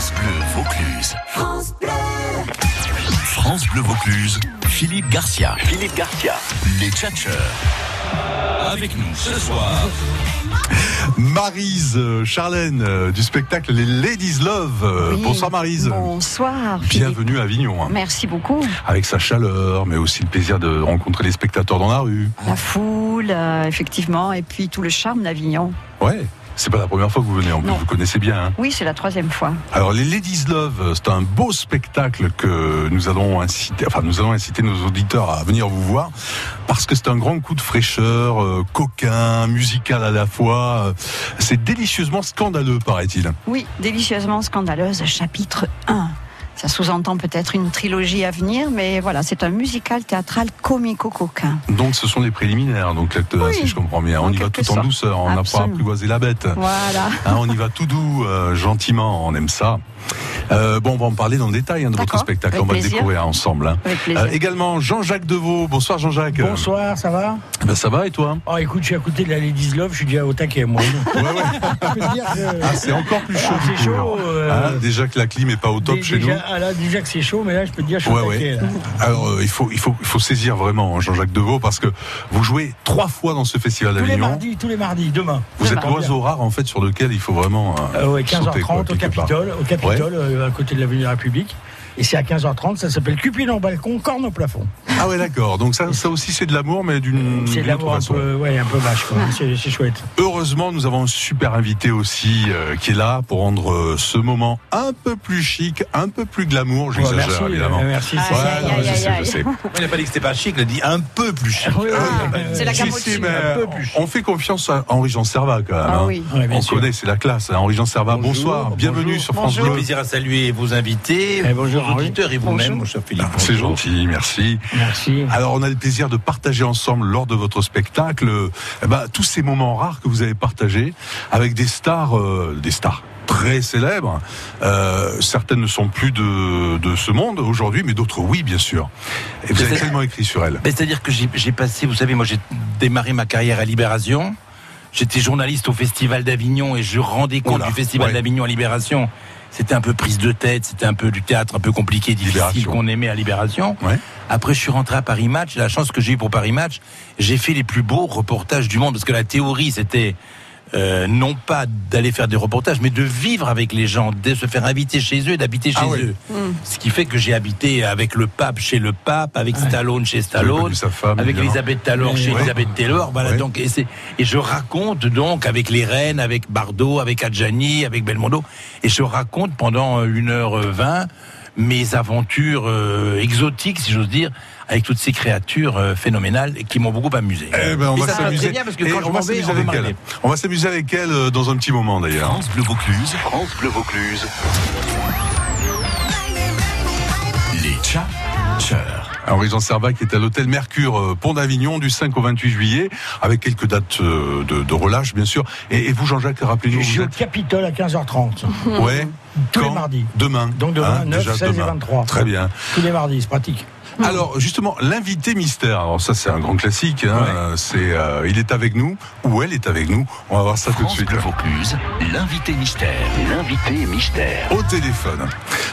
France Bleu Vaucluse. France Bleu. France Bleu Vaucluse. Philippe Garcia. Philippe Garcia. Les Tchatcheurs. Avec nous ce soir. Marise euh, Charlène euh, du spectacle Les Ladies Love. Euh, Oui. Bonsoir Marise. Bonsoir. Philippe. Bienvenue à Avignon. hein. Merci beaucoup. Avec sa chaleur, mais aussi le plaisir de rencontrer les spectateurs dans la rue. La foule, euh, effectivement, et puis tout le charme d'Avignon. Ouais. C'est pas la première fois que vous venez, en plus, vous connaissez bien. hein. Oui, c'est la troisième fois. Alors, les Ladies Love, c'est un beau spectacle que nous allons inciter, enfin, nous allons inciter nos auditeurs à venir vous voir parce que c'est un grand coup de fraîcheur, euh, coquin, musical à la fois. Euh, C'est délicieusement scandaleux, paraît-il. Oui, délicieusement scandaleuse, chapitre 1. Ça sous-entend peut-être une trilogie à venir, mais voilà, c'est un musical théâtral comico-coquin. Donc, ce sont les préliminaires, donc, Oui, si je comprends bien. en On y va tout en douceur, on n'a pas Absolument. apprivoisé la bête. Voilà. Hein, on y va tout doux, euh, gentiment, on aime ça. Euh, bon, on va en parler dans le détail hein, de votre spectacle, avec on va le découvrir ensemble. hein. Euh, également Jean-Jacques Deveau. Bonsoir Jean-Jacques. Bonsoir, ça va? Ben, ça va et toi? Oh écoute, je suis à côté de la Ladies Love, je suis déjà au taquet moi. Ouais, ouais. Ah, c'est encore plus chaud. Ah, c'est chaud, euh, Hein, déjà que la clim est pas au top Dé- chez déjà, nous. Ah, là, déjà que c'est chaud, mais là je peux te dire je suis Ouais, là. Alors, euh, il faut, il faut, il faut saisir vraiment hein, Jean-Jacques Deveau parce que vous jouez trois fois dans ce festival Tous les d'Avignon. mardis, tous les mardis, demain. Vous êtes l'oiseau rare en fait sur lequel il faut vraiment. euh, Euh, ouais, sauter, quoi, 15h30 au. Capitole, au Capitole, euh, à côté de l'avenue de la République. Et c'est à 15h30, ça s'appelle Cupidon au balcon, corne au plafond. Ah ouais, d'accord. Donc ça, ça aussi c'est de l'amour, mais d'une C'est de l'amour un peu, ouais, un peu vache, quoi. C'est chouette. Heureusement, nous avons un super invité aussi euh, qui est là pour rendre euh, ce moment un peu plus chic, un peu plus glamour. J'exagère merci, évidemment. euh, merci. Ah, c'est- Ouais, Aïe, non, aïe, je aïe, sais, je sais. Il n'a pas dit que c'était pas chic, il a dit un peu plus chic. Oui, oui, Ah, euh, c'est la si, si, mais un peu plus. on fait confiance à Henri-Jean Servat quand même. Ah hein. oui. On sûr. connaît, c'est la classe. hein. Henri-Jean Servat, Bonjour, bonsoir. Bienvenue sur France. Bleu. plaisir à saluer vos invités, Eh, bonjour, auditeurs et vous-même, cher Philippe. Ah, C'est gentil, merci. Merci. Alors, on a le plaisir de partager ensemble lors de votre spectacle eh ben, tous ces moments rares que vous avez partagés avec des stars, euh, des stars très célèbres. Euh, certaines ne sont plus de, de ce monde aujourd'hui, mais d'autres oui, bien sûr. Et vous avez tellement écrit sur elles. C'est-à-dire que j'ai j'ai passé, vous savez, moi j'ai démarré ma carrière à Libération. J'étais journaliste au Festival d'Avignon et je rendais compte Oula, du Festival ouais. d'Avignon à Libération. C'était un peu prise de tête, c'était un peu du théâtre un peu compliqué, difficile qu'on aimait à Libération. Ouais. Après, je suis rentré à Paris Match. La chance que j'ai eue pour Paris Match, j'ai fait les plus beaux reportages du monde parce que la théorie, c'était euh, non pas d'aller faire des reportages, mais de vivre avec les gens, de se faire inviter chez eux et d'habiter chez Ah ouais. eux. Ce qui fait que j'ai habité avec le pape chez le pape, avec Stallone chez Stallone, connu sa femme, avec évidemment. Elisabeth Taylor chez Ouais. Elisabeth Taylor. Voilà, Ouais. donc, et, et je raconte donc avec les reines, avec Bardot, avec Adjani, avec Belmondo, et je raconte pendant une heure vingt mes aventures euh, exotiques, si j'ose dire, avec toutes ces créatures euh, phénoménales et qui m'ont beaucoup amusé. Eh ben, on va s'amuser. très bien parce que Et quand je on va s'amuser avec elle. On va s'amuser avec elle dans un petit moment d'ailleurs. France Bleu Vaucluse. France Bleu Vaucluse. Les Tchatcheurs. Henri-Jean Servat qui est à l'hôtel Mercure euh, Pont d'Avignon du 5 au 28 juillet avec quelques dates euh, de, de relâche bien sûr. Et, et vous Jean-Jacques, rappelez-nous, Je suis au êtes Capitole à 15h30. ouais, Tous les mardis. Demain. Donc demain, 9, 16 et demain. 23. Très bien. Tous les mardis, c'est pratique. Alors justement, l'invité mystère. Alors ça c'est un grand classique. hein, Ouais. euh, C'est, euh, il est avec nous ou elle est avec nous. On va voir ça tout de suite. Bleu Vaucluse. L'invité mystère. L'invité mystère. Au téléphone,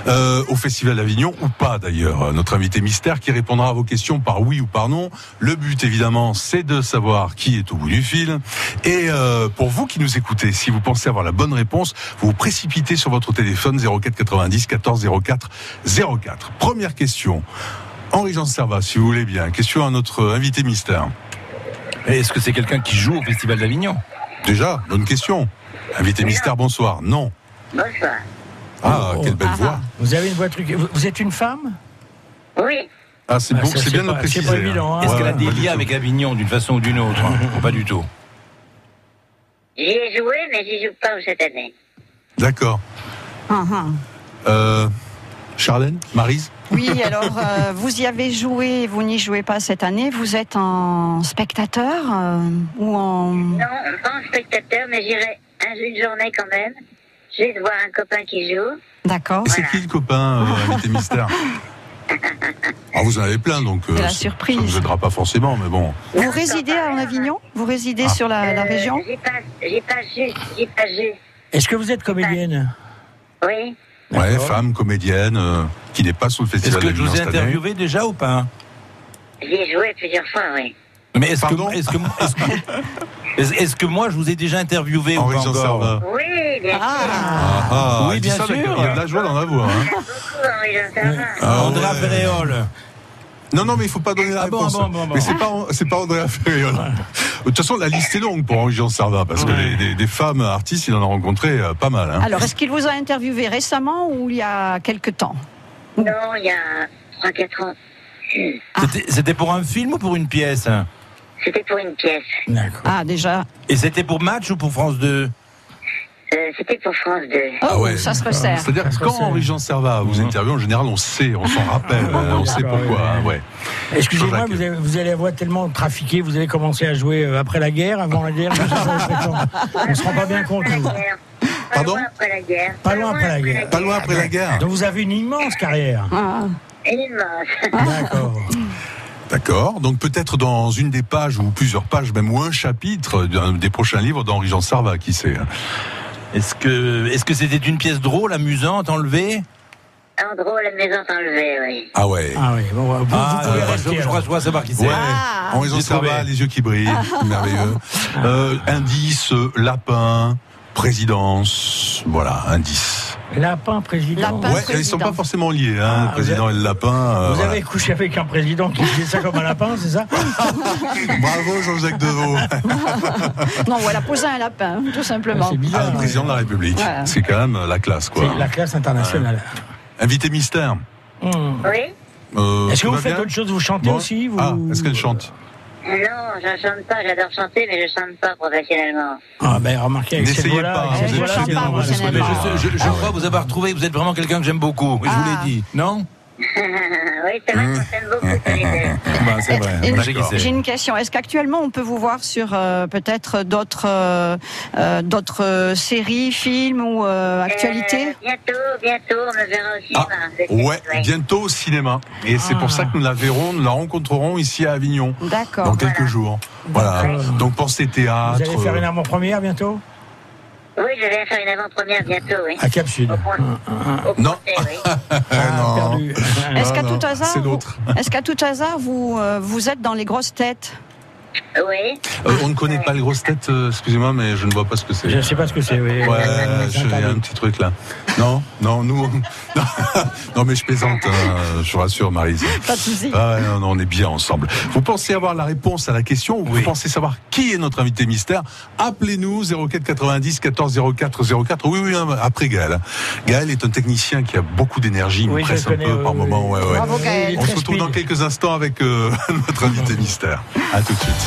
euh, au Festival d'Avignon ou pas d'ailleurs. Euh, Notre invité mystère qui répondra à vos questions par oui ou par non. Le but évidemment, c'est de savoir qui est au bout du fil. Et euh, pour vous qui nous écoutez, si vous pensez avoir la bonne réponse, vous vous précipitez sur votre téléphone 04 90 14 04 04. Première question. Henri-Jean Servat, si vous voulez bien. Question à notre invité mystère. Est-ce que c'est quelqu'un qui joue au Festival d'Avignon? Déjà, bonne question. Invité mystère, bonsoir. Non. Bonsoir. Ah, Oh. quelle belle Ah, voix. Vous avez une voix truquée. Vous, êtes une femme? Oui, Ah, c'est Ah, bon, ça, c'est bien de le c'est pas évident, hein. Est-ce Ouais, qu'elle a des liens avec Avignon d'une façon ou d'une autre Ou pas du tout? J'y ai joué, mais j'y joue pas cette année. D'accord. Ah, ah. Euh, Charlène Marise? Oui, alors euh, vous y avez joué, vous n'y jouez pas cette année. Vous êtes en spectateur euh, ou en. Non, pas en spectateur, mais j'irai un, une journée quand même. Juste voir un copain qui joue. D'accord. C'est qui le copain, euh, invité mystère Ah, vous en avez plein, donc euh, C'est la ça- surprise. Ça ne vous aidera pas forcément, mais bon. Vous résidez en Avignon? Vous résidez Ah. sur la, la région? J'y passe, j'y passe juste, j'y passe juste. Est-ce que vous êtes comédienne? Oui, Ouais, femme, comédienne, euh, qui n'est pas sous le Est-ce festival que je vous ai interviewé déjà ou pas? J'y ai joué plusieurs fois, oui. Mais est-ce que, Pardon? est-ce que, est-ce que, est-ce- est-ce que moi je vous ai déjà interviewé ou pas encore? Oui, bien sûr. Ah, Ah, Oui, il dit bien sûr. Il y a de la joie dans la voix. hein. Ah, ouais. Ferréol. Non, non, mais il faut pas donner la Ah réponse. ah bon, bon, bon. Mais c'est pas, c'est pas Andrea Ferriol. De toute façon, la liste est longue pour Henri Jean Servat, parce que Ouais. des, des femmes artistes, il en a rencontré euh, pas mal. Hein. Alors, est-ce qu'il vous a interviewé récemment ou il y a quelque temps? Non, il y a 3-4 ans. C'était- C'était pour un film ou pour une pièce C'était pour une pièce. D'accord. Ah, déjà. Et c'était pour Match ou pour France 2 Euh, C'était pour France 2. Oh, Ah ouais. ça se resserre. C'est-à-dire que quand resserre. Henri Jean Servat vous Mhm. interviewe, en général, on sait, on s'en rappelle, Ah, euh, on sait pourquoi. hein, ouais. Excusez-moi, vous, avez- vous allez avoir tellement trafiqué, vous allez commencer à jouer euh, après la guerre, avant la guerre, on se rend pas bien compte. Pardon loin après la guerre. Pas loin après la guerre. Pas loin après la guerre. Donc vous avez une immense carrière. Ah. Immense. D'accord. D'accord. Donc peut-être dans une des pages ou plusieurs pages, même ou un chapitre des prochains livres d'Henri Jean Servat, qui sait. Est-ce que est-ce que c'était une pièce drôle, amusante, enlevée? En drôle, la maison enlevée, oui. Ah ouais. Ah oui, bon, vous, vous Ah, pouvez euh, rester. je, je crois, je crois savoir qui c'est. Ouais, Ah. J'ai trouvé. Servat, les yeux qui brillent, merveilleux. Euh, indice, lapin, présidence, voilà, indice. Lapin président. Lapin. Ouais, président. ils sont pas forcément liés, hein, Ah, le président et le lapin. euh, Vous voilà. avez couché avec un président qui faisait ça comme un lapin, c'est ça Bravo Jean-Jacques Deveau, Non, voilà, poser un lapin, tout simplement. C'est ah, bizarre. le président de la République. Ouais. C'est quand même la classe, quoi. C'est la classe internationale. Invité mystère. Hum. Oui Euh, Est-ce que vous faites autre chose Vous chantez Bon. aussi vous... Ah, est-ce qu'elle chante? Non, je ne chante pas. J'adore chanter, mais je chante pas professionnellement. Ah ben remarquez avec cette N'essayez voix-là, pas, avec vous cette êtes voix-là, je, je- je Ah crois vous avoir trouvé, vous êtes vraiment quelqu'un que j'aime beaucoup. Je vous Ah. l'ai dit, non? oui, c'est vrai qu'on s'aime beaucoup, Solitaire. Bah, C'est vrai. J'ai une question. Est-ce qu'actuellement on peut vous voir sur euh, peut-être d'autres euh, euh, d'autres séries, films ou euh, actualités? Euh, bientôt, bientôt, on me verra au Ah, cinéma. Le ouais, bientôt au cinéma. Et c'est Ah. pour ça que nous la verrons, nous la rencontrerons ici à Avignon. D'accord. Dans quelques Voilà. jours. Voilà. Donc pensez Vous théâtre. allez faire une avant-première bientôt? Oui, je vais faire une avant-première bientôt, oui. À Cap Sud. Au point. Au Non. Oui. Ah. Est-ce qu'à tout hasard, est-ce qu'à tout hasard vous euh, vous êtes dans les grosses têtes? Oui. Euh, on ne connaît pas les grosses têtes, euh, excusez-moi, mais je ne vois pas ce que c'est. Je ne sais pas ce que c'est. Oui. Ouais, C'est je- il y a interdit. un petit truc là. Non, non, nous. on- Non, non, mais je plaisante, hein, je vous rassure, Marise. Pas de souci. Ah, non, non, on est bien ensemble. Vous pensez avoir la réponse à la question ou vous Oui. pensez savoir qui est notre invité mystère? Appelez-nous 04 90 14 04 04. Oui, oui, hein, après Gaël. Gaël est un technicien qui a beaucoup d'énergie, il Oui, presse un connais, peu oui, par oui, moment. oui. Ouais, ouais. Bravo, Gaël. On se retrouve dans quelques instants avec euh, notre invité mystère. À tout de suite.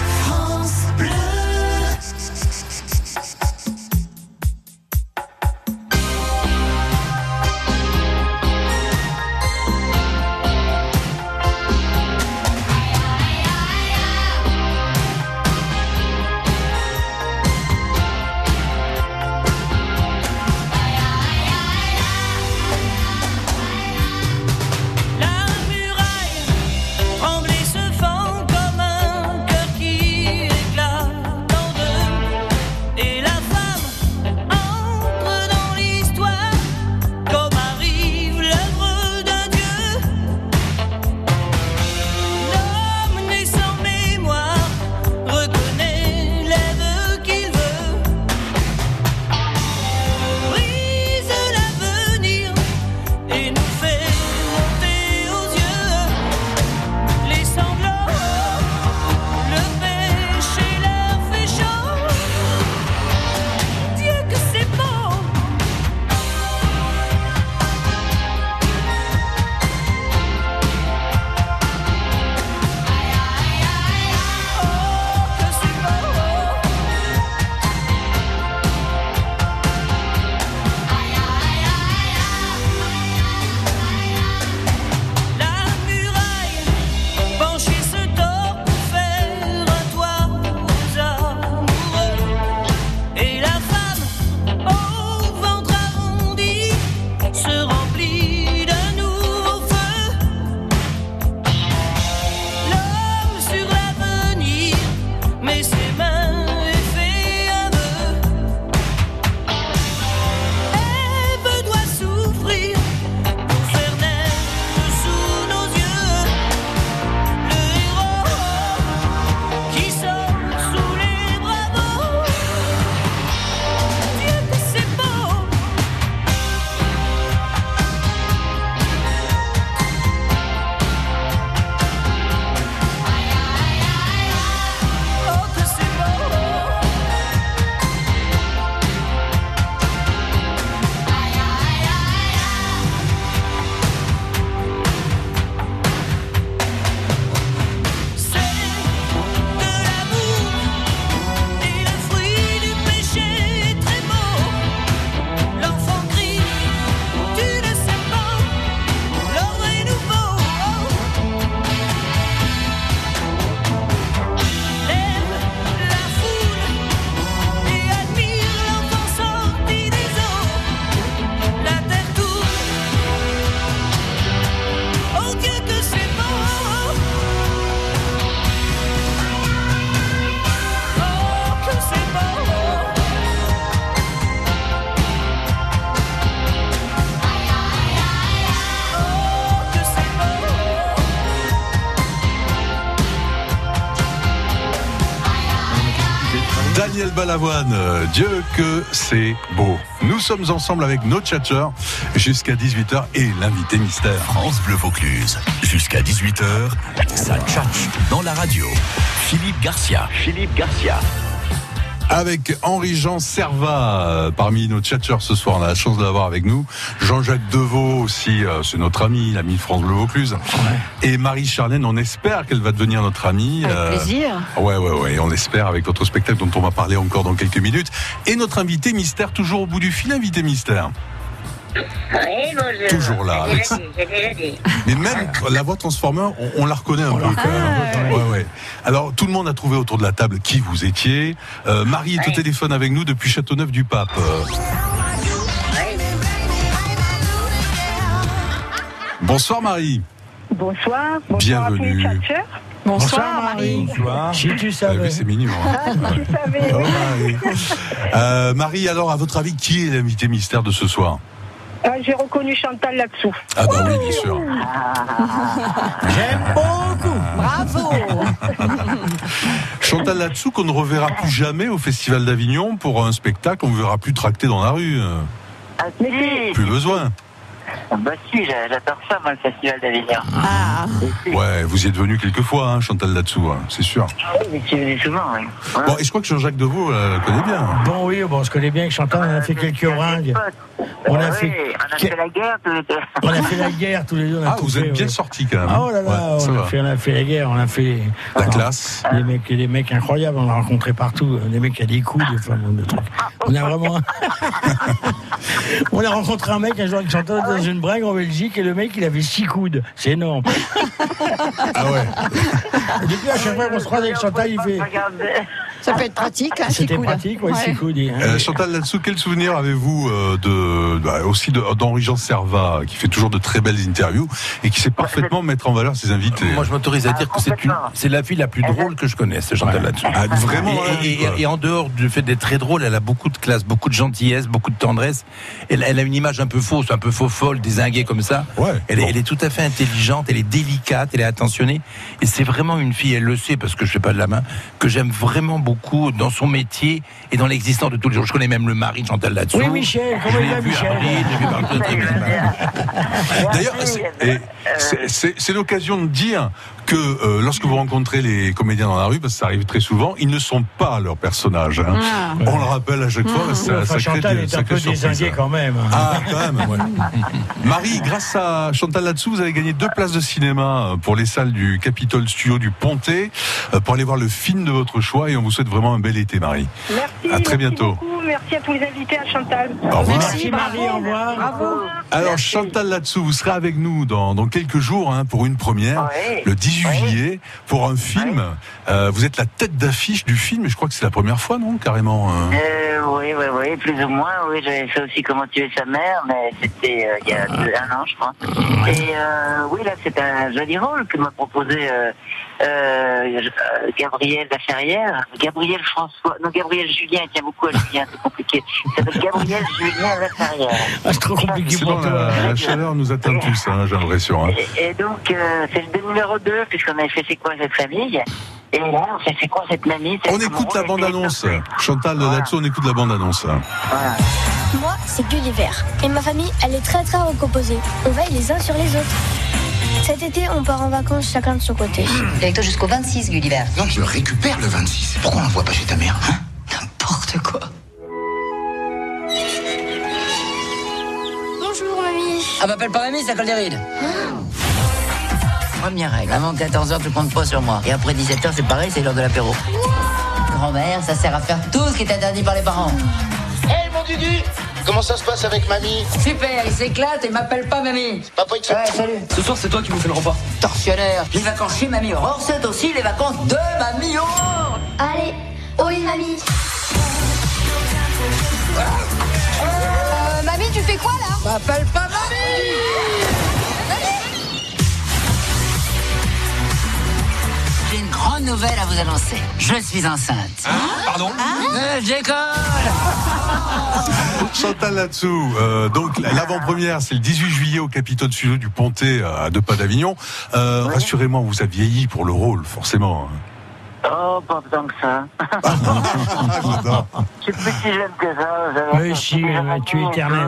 Balavoine, euh, Dieu que c'est beau. Nous sommes ensemble avec nos tchatcheurs jusqu'à 18h et l'invité mystère. France Bleu Vaucluse. Jusqu'à 18h, ça tchatche dans la radio. Philippe Garcia. Philippe Garcia. Avec Henri-Jean Servat euh, parmi nos tchatcheurs ce soir. On a la chance de l'avoir avec nous. Jean-Jacques Deveau aussi, euh, c'est notre ami, l'ami de France Bleu Vaucluse. Et Marie Charlène, on espère qu'elle va devenir notre amie. Avec euh, plaisir. Ouais, ouais, ouais, on espère avec votre spectacle dont on va parler encore dans quelques minutes. Et notre invité mystère, toujours au bout du fil, invité mystère. Oui, bonjour. Toujours là, J'ai avec- déjà dit, j'ai déjà dit. Mais même la voix Transformer, on, on la reconnaît un peu quand même. Ouais, ouais. Alors, tout le monde a trouvé autour de la table qui vous étiez. Euh, Marie est au téléphone avec nous depuis Châteauneuf-du-Pape. Bonsoir Marie. Bonsoir. Bonsoir Bienvenue. à tous les tchatcheurs. Bonsoir, Marie. Si tu avez savais. c'est mignon. hein. Savez, Oh, Marie. Euh, Marie, alors, à votre avis, qui est l'invité mystère de ce soir? Ah, j'ai reconnu Chantal là-dessous. Ah bah oui, bien sûr. J'aime beaucoup. Bravo. Chantal Latsou qu'on ne reverra plus jamais au Festival d'Avignon pour un spectacle, on ne verra plus tracté dans la rue. Ah si, Plus besoin. Bah si, j'a- j'adore ça, moi, le Festival d'Avignon. Ah, Ouais, vous y êtes venu quelques fois, hein, Chantal Latsou, hein, c'est sûr. Oui, mais tu venais souvent, oui. Bon, et je crois que Jean-Jacques Deveau euh, la connaît bien. Bon, oui, bon, on se connaît bien avec Chantal, on a fait quelques ringues. On a Ah fait- oui, on a fait la guerre tous les deux. On a fait la guerre tous les deux. on a Ah, vous fait, êtes bien ouais. sorti quand même. Ah, oh là là, on, va. a fait, on a fait la guerre, on a fait La classe. des mecs, des mecs incroyables, on a rencontré partout, des mecs qui a des coudes, enfin, bon, des trucs. On a vraiment. on a rencontré un mec un jour avec Chantal dans une bringue en Belgique et le mec il avait six coudes, c'est énorme. Ah ouais. Depuis à chaque fois qu'on se croise avec Chantal, il fait. Ça peut être pratique, hein, C'était pratique, Ouais. hein. Euh, Chantal Latsou, quel souvenir avez-vous euh, de bah, aussi de- d'Henri-Jean Servat, qui fait toujours de très belles interviews et qui sait parfaitement mettre en valeur ses invités? Moi, je m'autorise à Ah, dire que c'est une, complètement. c'est la fille la plus drôle que je connaisse, Chantal Ouais. là-dessus. Ah, vraiment, Et, ouais, et- quoi. et- et en dehors du fait d'être très drôle, elle a beaucoup de classe, beaucoup de gentillesse, beaucoup de tendresse. Elle, elle a une image un peu fausse, un peu faux folle, désinguée comme ça. Ouais. Elle, Bon. elle est tout à fait intelligente, elle est délicate, elle est attentionnée. Et c'est vraiment une fille, elle le sait parce que je fais pas de la main, que j'aime vraiment beaucoup dans son métier et dans l'existence de tous les jours. Je connais même le mari de Chantal là-dessous. Oui, Michel, Je comment il l'ai va, Michel. D'ailleurs, c'est l'occasion de dire que euh, lorsque vous rencontrez les comédiens dans la rue, parce que ça arrive très souvent, ils ne sont pas leurs personnages. hein. Ah. On le rappelle à chaque fois, que ça, Enfin, ça crée Chantal des est un sacrées peu désinguée quand même. Ah, quand même, ouais. Marie, grâce à Chantal Latsou, vous avez gagné deux places de cinéma euh, pour les salles du Capitol Studio du Pontet, euh, pour aller voir le film de votre choix, et on vous souhaite vraiment un bel été, Marie. Merci. À très merci bientôt. beaucoup. Merci à tous les invités, à Chantal. Au revoir. Merci Marie, au revoir. Bravo. Alors Chantal Latsou, vous serez avec nous dans, dans quelques jours hein, pour une première, le 18 Oui. Juillet, pour un film. Euh, vous êtes la tête d'affiche du film, et je crois que c'est la première fois, non Carrément. euh. Euh, oui, oui, oui, plus ou moins. Oui, j'avais fait aussi Comment tuer sa mère, mais c'était euh, il y a deux- un an, je crois. Et oui, là, c'est un joli rôle que m'a proposé euh, euh, Gabriel Laferrière. Gabriel François, non, Gabriel Julien, il tient beaucoup à Julien, c'est compliqué. Il s'appelle Gabriel Julien Laferrière. Ah, c'est trop compliqué pour bon, la, la chaleur nous atteint tous, hein, j'ai l'impression. hein. Et, et donc, euh, c'est le numéro 2, puisqu'on avait fait C'est quoi cette famille? Et là, on fait C'est quoi cette mamie? On écoute la bande-annonce. Chantal Voilà. Latsou, on écoute la bande-annonce. Voilà. Moi, c'est Gulliver. Et ma famille, elle est très très recomposée. On veille les uns sur les autres. Cet été, on part en vacances chacun de son côté. Et avec toi jusqu'au 26, Gulliver. Non, tu le récupères le 26. Pourquoi on l'envoie pas chez ta mère hein? N'importe quoi. Bonjour, mamie. Ah, m'appelle pas mamie, ça colle des rides. Première règle, avant 14h, tu comptes pas sur moi. Et après 17h, c'est pareil, c'est l'heure de l'apéro. Grand-mère, ça sert à faire tout ce qui est interdit par les parents. Hé mon Dudu Comment ça se passe avec mamie Super, il s'éclate et m'appelle pas mamie. Papa il te. Ouais, salut. Ce soir c'est toi qui me fais le repas. Tortionnaire. Les vacances chez mamie Aurore, c'est aussi les vacances de mamie Aurore. Allez, oui, mamie. Euh, mamie, tu fais quoi là? M'appelle pas mamie Grande nouvelle à vous annoncer. Je suis enceinte. Pardon Euh, je décolle Chantal Latsou, euh, donc l'avant-première, c'est le 18 juillet au Capitole Studio du Pontet à deux pas d'Avignon. Euh, Rassurez-moi, vous avez vieilli pour le rôle, forcément. hein. Oh, pas tant que ça. J'adore. Je suis plus si jeune que ça. Oui, si, euh, tu es éternel.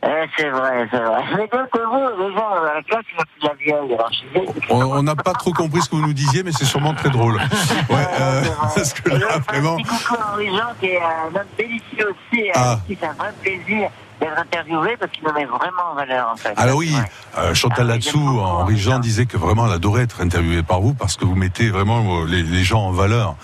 Eh, c'est vrai, c'est vrai. Mais donc, vous, les gens, à la classe, ils m'ont plus la vieille. Alors, je suis désolé. On n'a pas trop compris ce que vous nous disiez, mais c'est sûrement très drôle. Ouais, euh, parce que là, un vraiment. petit coucou à Henri Jean, qui est un homme délicieux aussi, et Ah. avec qui c'est un vrai plaisir d'être interviewé parce qu'il me met vraiment en valeur, en fait. Alors oui, Ouais. euh, Chantal Ah Latsou, Henri Jean Jean. disait que vraiment elle adorait être interviewée par vous parce que vous mettez vraiment euh, les, les gens en valeur.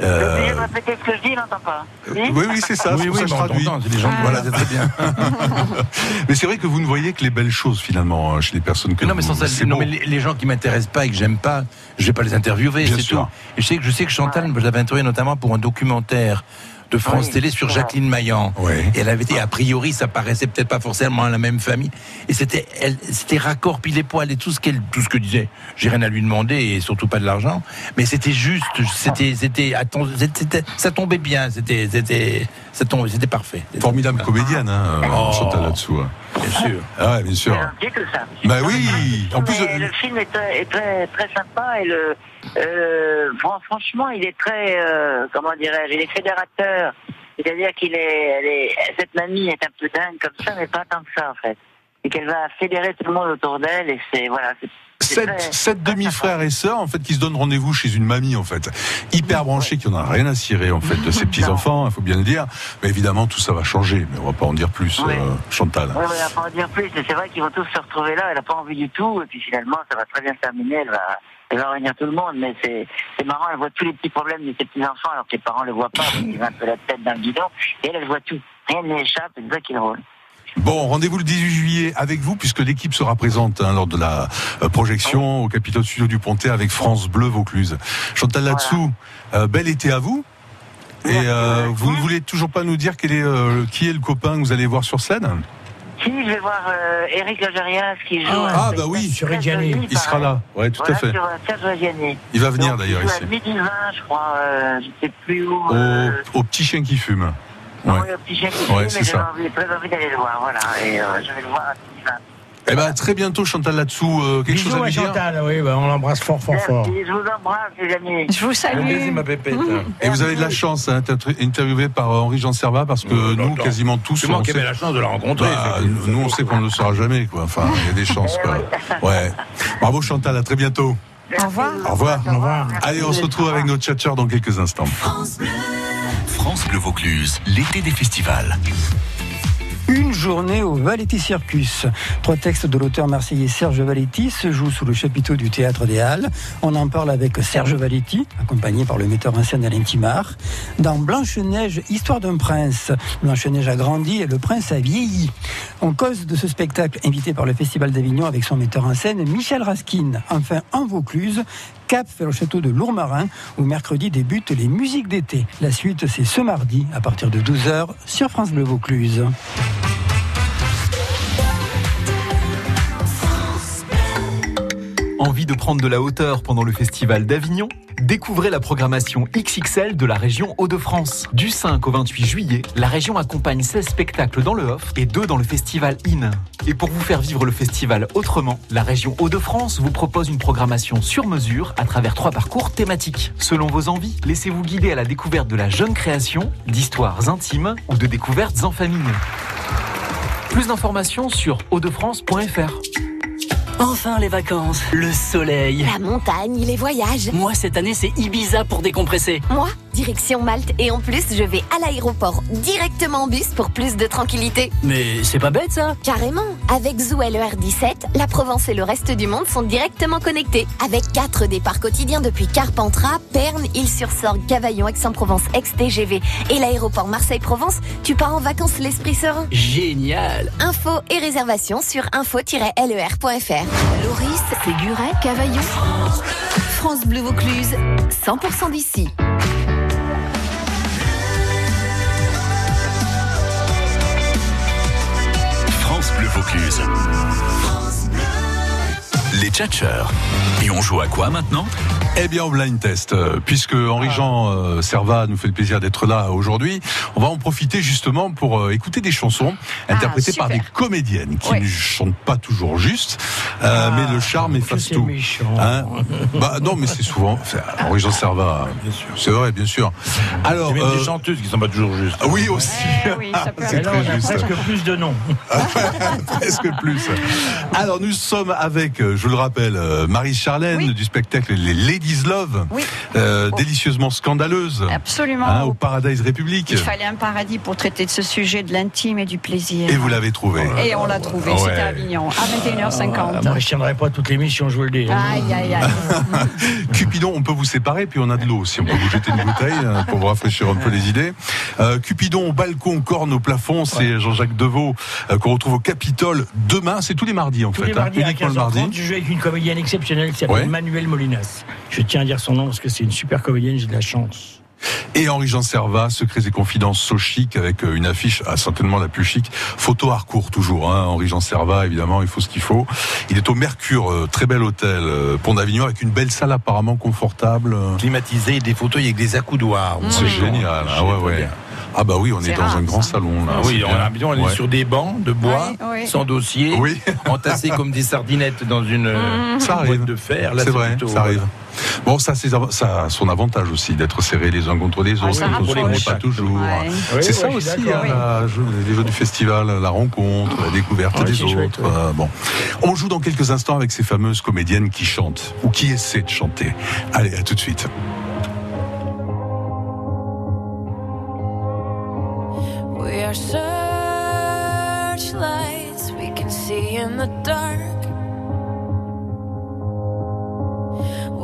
Euh, de répéter ce que je dis, n'entend pas. oui, oui, c'est ça, Oui, oui, ça je mais traduis. gens Voilà. très bien. Mais c'est vrai que vous ne voyez que les belles choses finalement euh, chez les personnes que non, mais vous... sans ça, non, mais les, gens qui m'intéressent pas et que j'aime pas, je vais pas les interviewer, c'est tout. Et je sais que je sais que Chantal, je l'avais interviewé notamment pour un documentaire de France Oui, Télé sur Jacqueline Maillan. Et elle avait été, a priori, ça paraissait peut-être pas forcément la même famille. Et c'était, elle, c'était raccord pile et poil et tout ce qu'elle, tout ce que disait. J'ai rien à lui demander et surtout pas de l'argent. Mais c'était juste, c'était, c'était, attends, c'était, ça tombait bien, c'était, c'était, ça tombait, c'était parfait. Formidable comédienne, hein, euh, Oh. Chantal Latsou. hein. Bien sûr. Ah ouais, bien sûr. Ça. Bah oui, en plus... Mais euh, le film est très, est très, très sympa et le, euh, fran- franchement, il est très, euh, comment dirais-je, il est fédérateur. C'est-à-dire qu'il est, est, cette mamie est un peu dingue comme ça, mais pas tant que ça en fait. Et qu'elle va fédérer tout le monde autour d'elle et c'est voilà. Sept, sept demi-frères et sœurs en fait qui se donnent rendez-vous chez une mamie en fait hyper branchée qui en a rien à cirer en fait de ses petits enfants il faut bien le dire mais évidemment tout ça va changer mais on va pas en dire plus Oui. euh, Chantal ouais, elle va pas en dire plus. C'est vrai qu'ils vont tous se retrouver là. Elle n'a pas envie du tout. Et puis finalement, ça va très bien se terminer. Elle va, elle va réunir tout le monde. Mais c'est, c'est marrant. Elle voit tous les petits problèmes de ses petits enfants alors que les parents ne le voient pas. parce qu'ils ont un peu la tête dans le guidon. Et elle, elle voit tout. Rien n'échappe. C'est ça qui est drôle. Bon, rendez-vous le 18 juillet avec vous, puisque l'équipe sera présente hein, lors de la euh, projection au Capitole Studio du Pontet avec France Bleu Vaucluse. Chantal Latsou, euh, bel été à vous. Et euh, vous ne voulez toujours pas nous dire quel est, euh, qui est le copain que vous allez voir sur scène? Si, je vais voir euh, Eric Logérias qui joue. Ah, ah, bah oui, sur Il sera là, ouais, tout voilà, à fait. Sur euh. Il va venir d'ailleurs ici. à midi 20, je crois. Euh, je sais plus où. Au, euh, au petit chien qui fume. non, Ouais. il y a un petit chien qui Ouais, c'est mais j'ai très envie d'aller le voir. Voilà. Et euh, je vais le voir à midi 20. Eh ben, très bientôt, Chantal Latsou, euh, quelque Bisous chose à à lui dire Chantal, oui, bah, on l'embrasse fort, fort, fort. Merci, je vous embrasse, les amis. Je vous Un salue. baiser, ma pépette. Et vous avez de la chance hein, d'être interviewé par euh, Henri Jean Servat parce que Euh, nous, attends. quasiment tous, C'est moi on qui sait- avais la chance de la rencontrer. Bah, nous, on sait qu'on ne le saura jamais, quoi. Enfin, il y a des chances, quoi. Ouais. Bravo, Chantal. À très bientôt. Au revoir. Au revoir. Au revoir. Allez, on se retrouve avec nos tchatcheurs dans quelques instants. France Bleu Vaucluse, l'été des festivals. Une journée au Valetti Circus. Trois textes de l'auteur marseillais Serge Valetti se jouent sous le chapiteau du Théâtre des Halles. On en parle avec Serge Valetti, accompagné par le metteur en scène Alain Timard. Dans Blanche-Neige, Histoire d'un prince. Blanche-Neige a grandi et le prince a vieilli. On cause de ce spectacle invité par le Festival d'Avignon avec son metteur en scène Michel Raskin. Enfin, en Vaucluse, cap vers le château de Lourmarin, où mercredi débutent les musiques d'été. La suite, c'est ce mardi, à partir de 12h, sur France Bleu Vaucluse. Envie de prendre de la hauteur pendant le festival d'Avignon? Découvrez la programmation XXL de la région Hauts-de-France. Du 5 au 28 juillet, la région accompagne 16 spectacles dans le off et 2 dans le festival IN. Et pour vous faire vivre le festival autrement, la région Hauts-de-France vous propose une programmation sur mesure à travers trois parcours thématiques. Selon vos envies, laissez-vous guider à la découverte de la jeune création, d'histoires intimes ou de découvertes en famille. Plus d'informations sur hautdefrance.fr. Enfin les vacances, le soleil. La montagne, les voyages. Moi cette année c'est Ibiza pour décompresser. Moi, direction Malte et en plus je vais à l'aéroport directement en bus pour plus de tranquillité. Mais c'est pas bête ça Carrément. Avec Zoo LER 17, la Provence et le reste du monde sont directement connectés. Avec quatre départs quotidiens depuis Carpentras, Perne, Île-sur-Sorgue, Cavaillon, Aix-en-Provence, ex-TGV et l'aéroport Marseille-Provence, tu pars en vacances l'esprit serein. Génial Infos et réservations sur info-ler.fr. Loris, Séguret, Cavaillon. France Bleu Vaucluse, 100% d'ici. France Bleu Vaucluse. Les tchatcheurs. Et on joue à quoi maintenant? Eh bien, au blind test, euh, puisque Henri-Jean euh, Servat nous fait le plaisir d'être là aujourd'hui, on va en profiter justement pour euh, écouter des chansons interprétées par des comédiennes qui Ouais. ne chantent pas toujours juste, euh, mais le charme efface c'est tout. méchant. Hein bah non, mais c'est souvent enfin, Henri-Jean Servat. C'est vrai, bien sûr. Alors, Il y a même euh, des chanteuses qui sont pas toujours justes. ah oui aussi. oui, ça peut là, très juste. presque plus de noms. Presque plus. Alors nous sommes avec, je vous le rappelle, Marie Charlène du spectacle Les Ladies Love, Oui. euh, délicieusement scandaleuse, Absolument. hein, au Paradise République. Il fallait un paradis pour traiter de ce sujet de l'intime et du plaisir. Et vous l'avez trouvé. Et on l'a trouvé, Ouais. c'était à Avignon, à 21h50. Ah, moi, je tiendrai pas toute l'émission, je vous le dis. Aïe, aïe, aïe. Cupidon, on peut vous séparer, puis on a de l'eau, si on peut vous jeter une bouteille euh, pour vous rafraîchir un peu les idées. Euh, Cupidon au balcon, corne au plafond, c'est Jean-Jacques Deveau euh, qu'on retrouve au Capitole demain. C'est tous les mardis en Tous fait, les mardis hein, à uniquement le 15h30, mardi. je joue avec une comédienne exceptionnelle qui s'appelle Ouais. Manuel Molinas. Je tiens à dire son nom parce que c'est une super comédienne, j'ai de la chance. Et Henri-Jean Servat, Secrets et Confidences so chic, avec euh, une affiche ah, certainement la plus chic. Photo Harcourt toujours, hein. Henri-Jean Servat, évidemment, il faut ce qu'il faut. Il est au Mercure, euh, très bel hôtel, euh, Pont d'Avignon, avec une belle salle apparemment confortable. euh. Climatisé, des fauteuils avec des accoudoirs. C'est génial, ah ouais, ouais. Ah bah oui, on est, dans rare, un grand ça. salon là. Ah oui, on a est Ouais. sur des bancs de bois, Oui, oui. sans dossier, Oui. entassés comme des sardinettes dans une Ça boîte arrive. de fer. Là, C'est vrai, plutôt, ça arrive. voilà. Bon, ça, c'est, ça a son avantage aussi d'être serrés les uns contre les autres. ça on connaît pas toujours. Ouais. Oui, c'est oui, ça aussi, hein, les jeux du festival, la rencontre, la découverte Ouais, des autres. chouette, ouais. euh, bon, on joue dans quelques instants avec ces fameuses comédiennes qui chantent ou qui essaient de chanter. Allez, à tout de suite. We are searchlights we can see in the dark.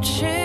We are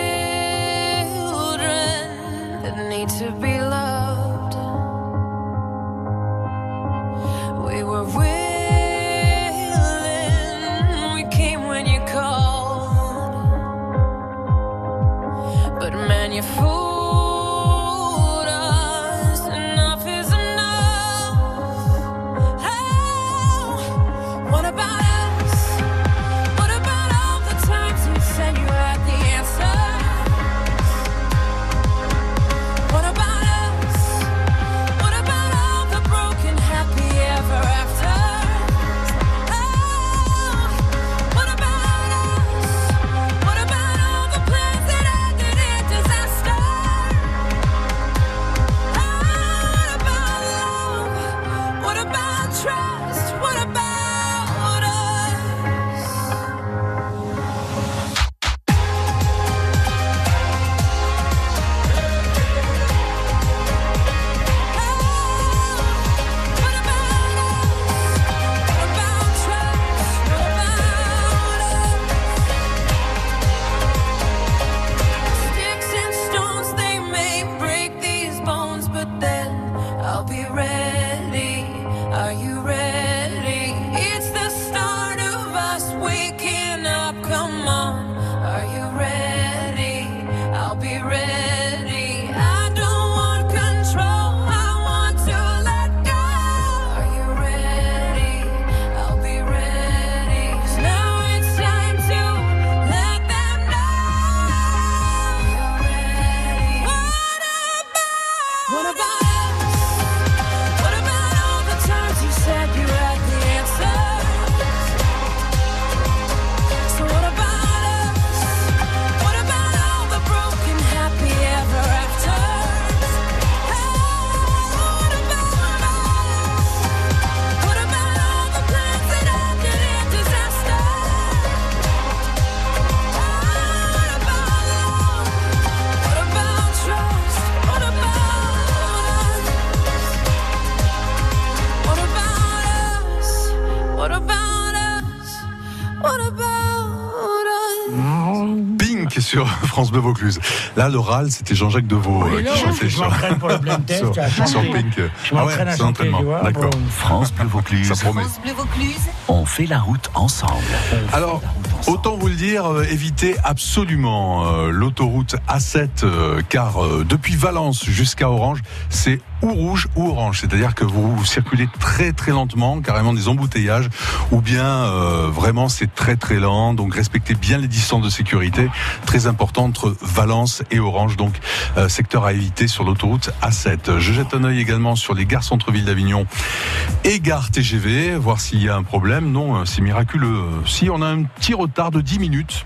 France Bleu Vaucluse. Là, l'oral, c'était Jean-Jacques Deveau euh, là, qui chantait je sur, m'entraîne pour le blind test, sur, à chanter. sur Pink. Je Ah ouais, à chanter, D'accord. bon. France Bleu Vaucluse. Ça promet. Bleu Vaucluse. On fait la route ensemble. Alors, autant vous le dire, euh, évitez absolument euh, l'autoroute A7, euh, car euh, depuis Valence jusqu'à Orange, c'est ou rouge ou orange. C'est-à-dire que vous circulez très très lentement, carrément des embouteillages, ou bien euh, vraiment c'est très très lent. Donc respectez bien les distances de sécurité, très important entre Valence et Orange. Donc euh, secteur à éviter sur l'autoroute A7. Je jette un œil également sur les gares centre-ville d'Avignon et gare TGV, voir s'il y a un problème. Non, euh, c'est miraculeux. Si on a un petit retard de 10 minutes.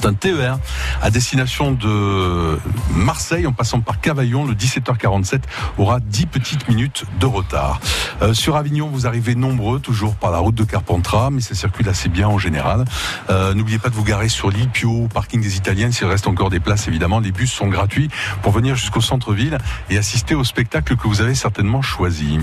C'est un TER à destination de Marseille en passant par Cavaillon. Le 17h47 aura 10 petites minutes de retard. Euh, sur Avignon, vous arrivez nombreux, toujours par la route de Carpentras, mais ça circule assez bien en général. Euh, N'oubliez pas de vous garer sur l'île Pio, parking des Italiennes, s'il reste encore des places évidemment. Les bus sont gratuits pour venir jusqu'au centre-ville et assister au spectacle que vous avez certainement choisi.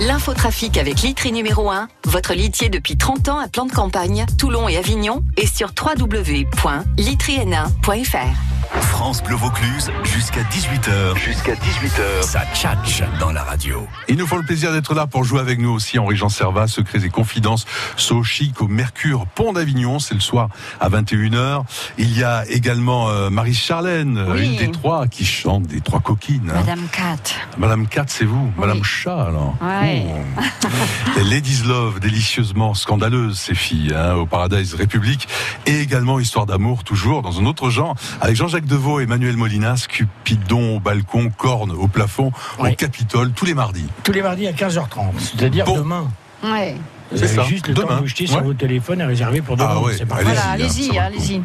L'infotrafic avec Litry numéro 1, votre litier depuis 30 ans à plan de campagne, Toulon et Avignon, et sur www.litryn1.fr. France Bleu Vaucluse jusqu'à 18h. Jusqu'à 18h. Ça tchatche dans la radio. Ils nous font le plaisir d'être là pour jouer avec nous aussi Henri Jean Servat, Secrets et Confidences, So Chic au Mercure, Pont d'Avignon, c'est le soir à 21h. Il y a également euh, Marie Charlène, Oui. une des trois qui chante des trois coquines. hein. Madame Cat. Madame Cat, c'est vous, Madame Chat alors. Ouais. Oh. Les Ladies Love, délicieusement scandaleuses ces filles, hein, au Paradise République, et également Histoire d'amour, toujours dans un autre genre, avec Jean-Jacques Deveau et Emmanuel Molinas, Cupidon au balcon, corne au plafond, au Capitole, tous les mardis. Tous les mardis à 15h30, c'est-à-dire demain. Ouais. Vous C'est avez ça, juste le temps demain. de vous jeter sur Ouais. votre téléphone et réserver pour demain. Ah ouais, c'est parfait. allez-y, Voilà, hein, allez-y.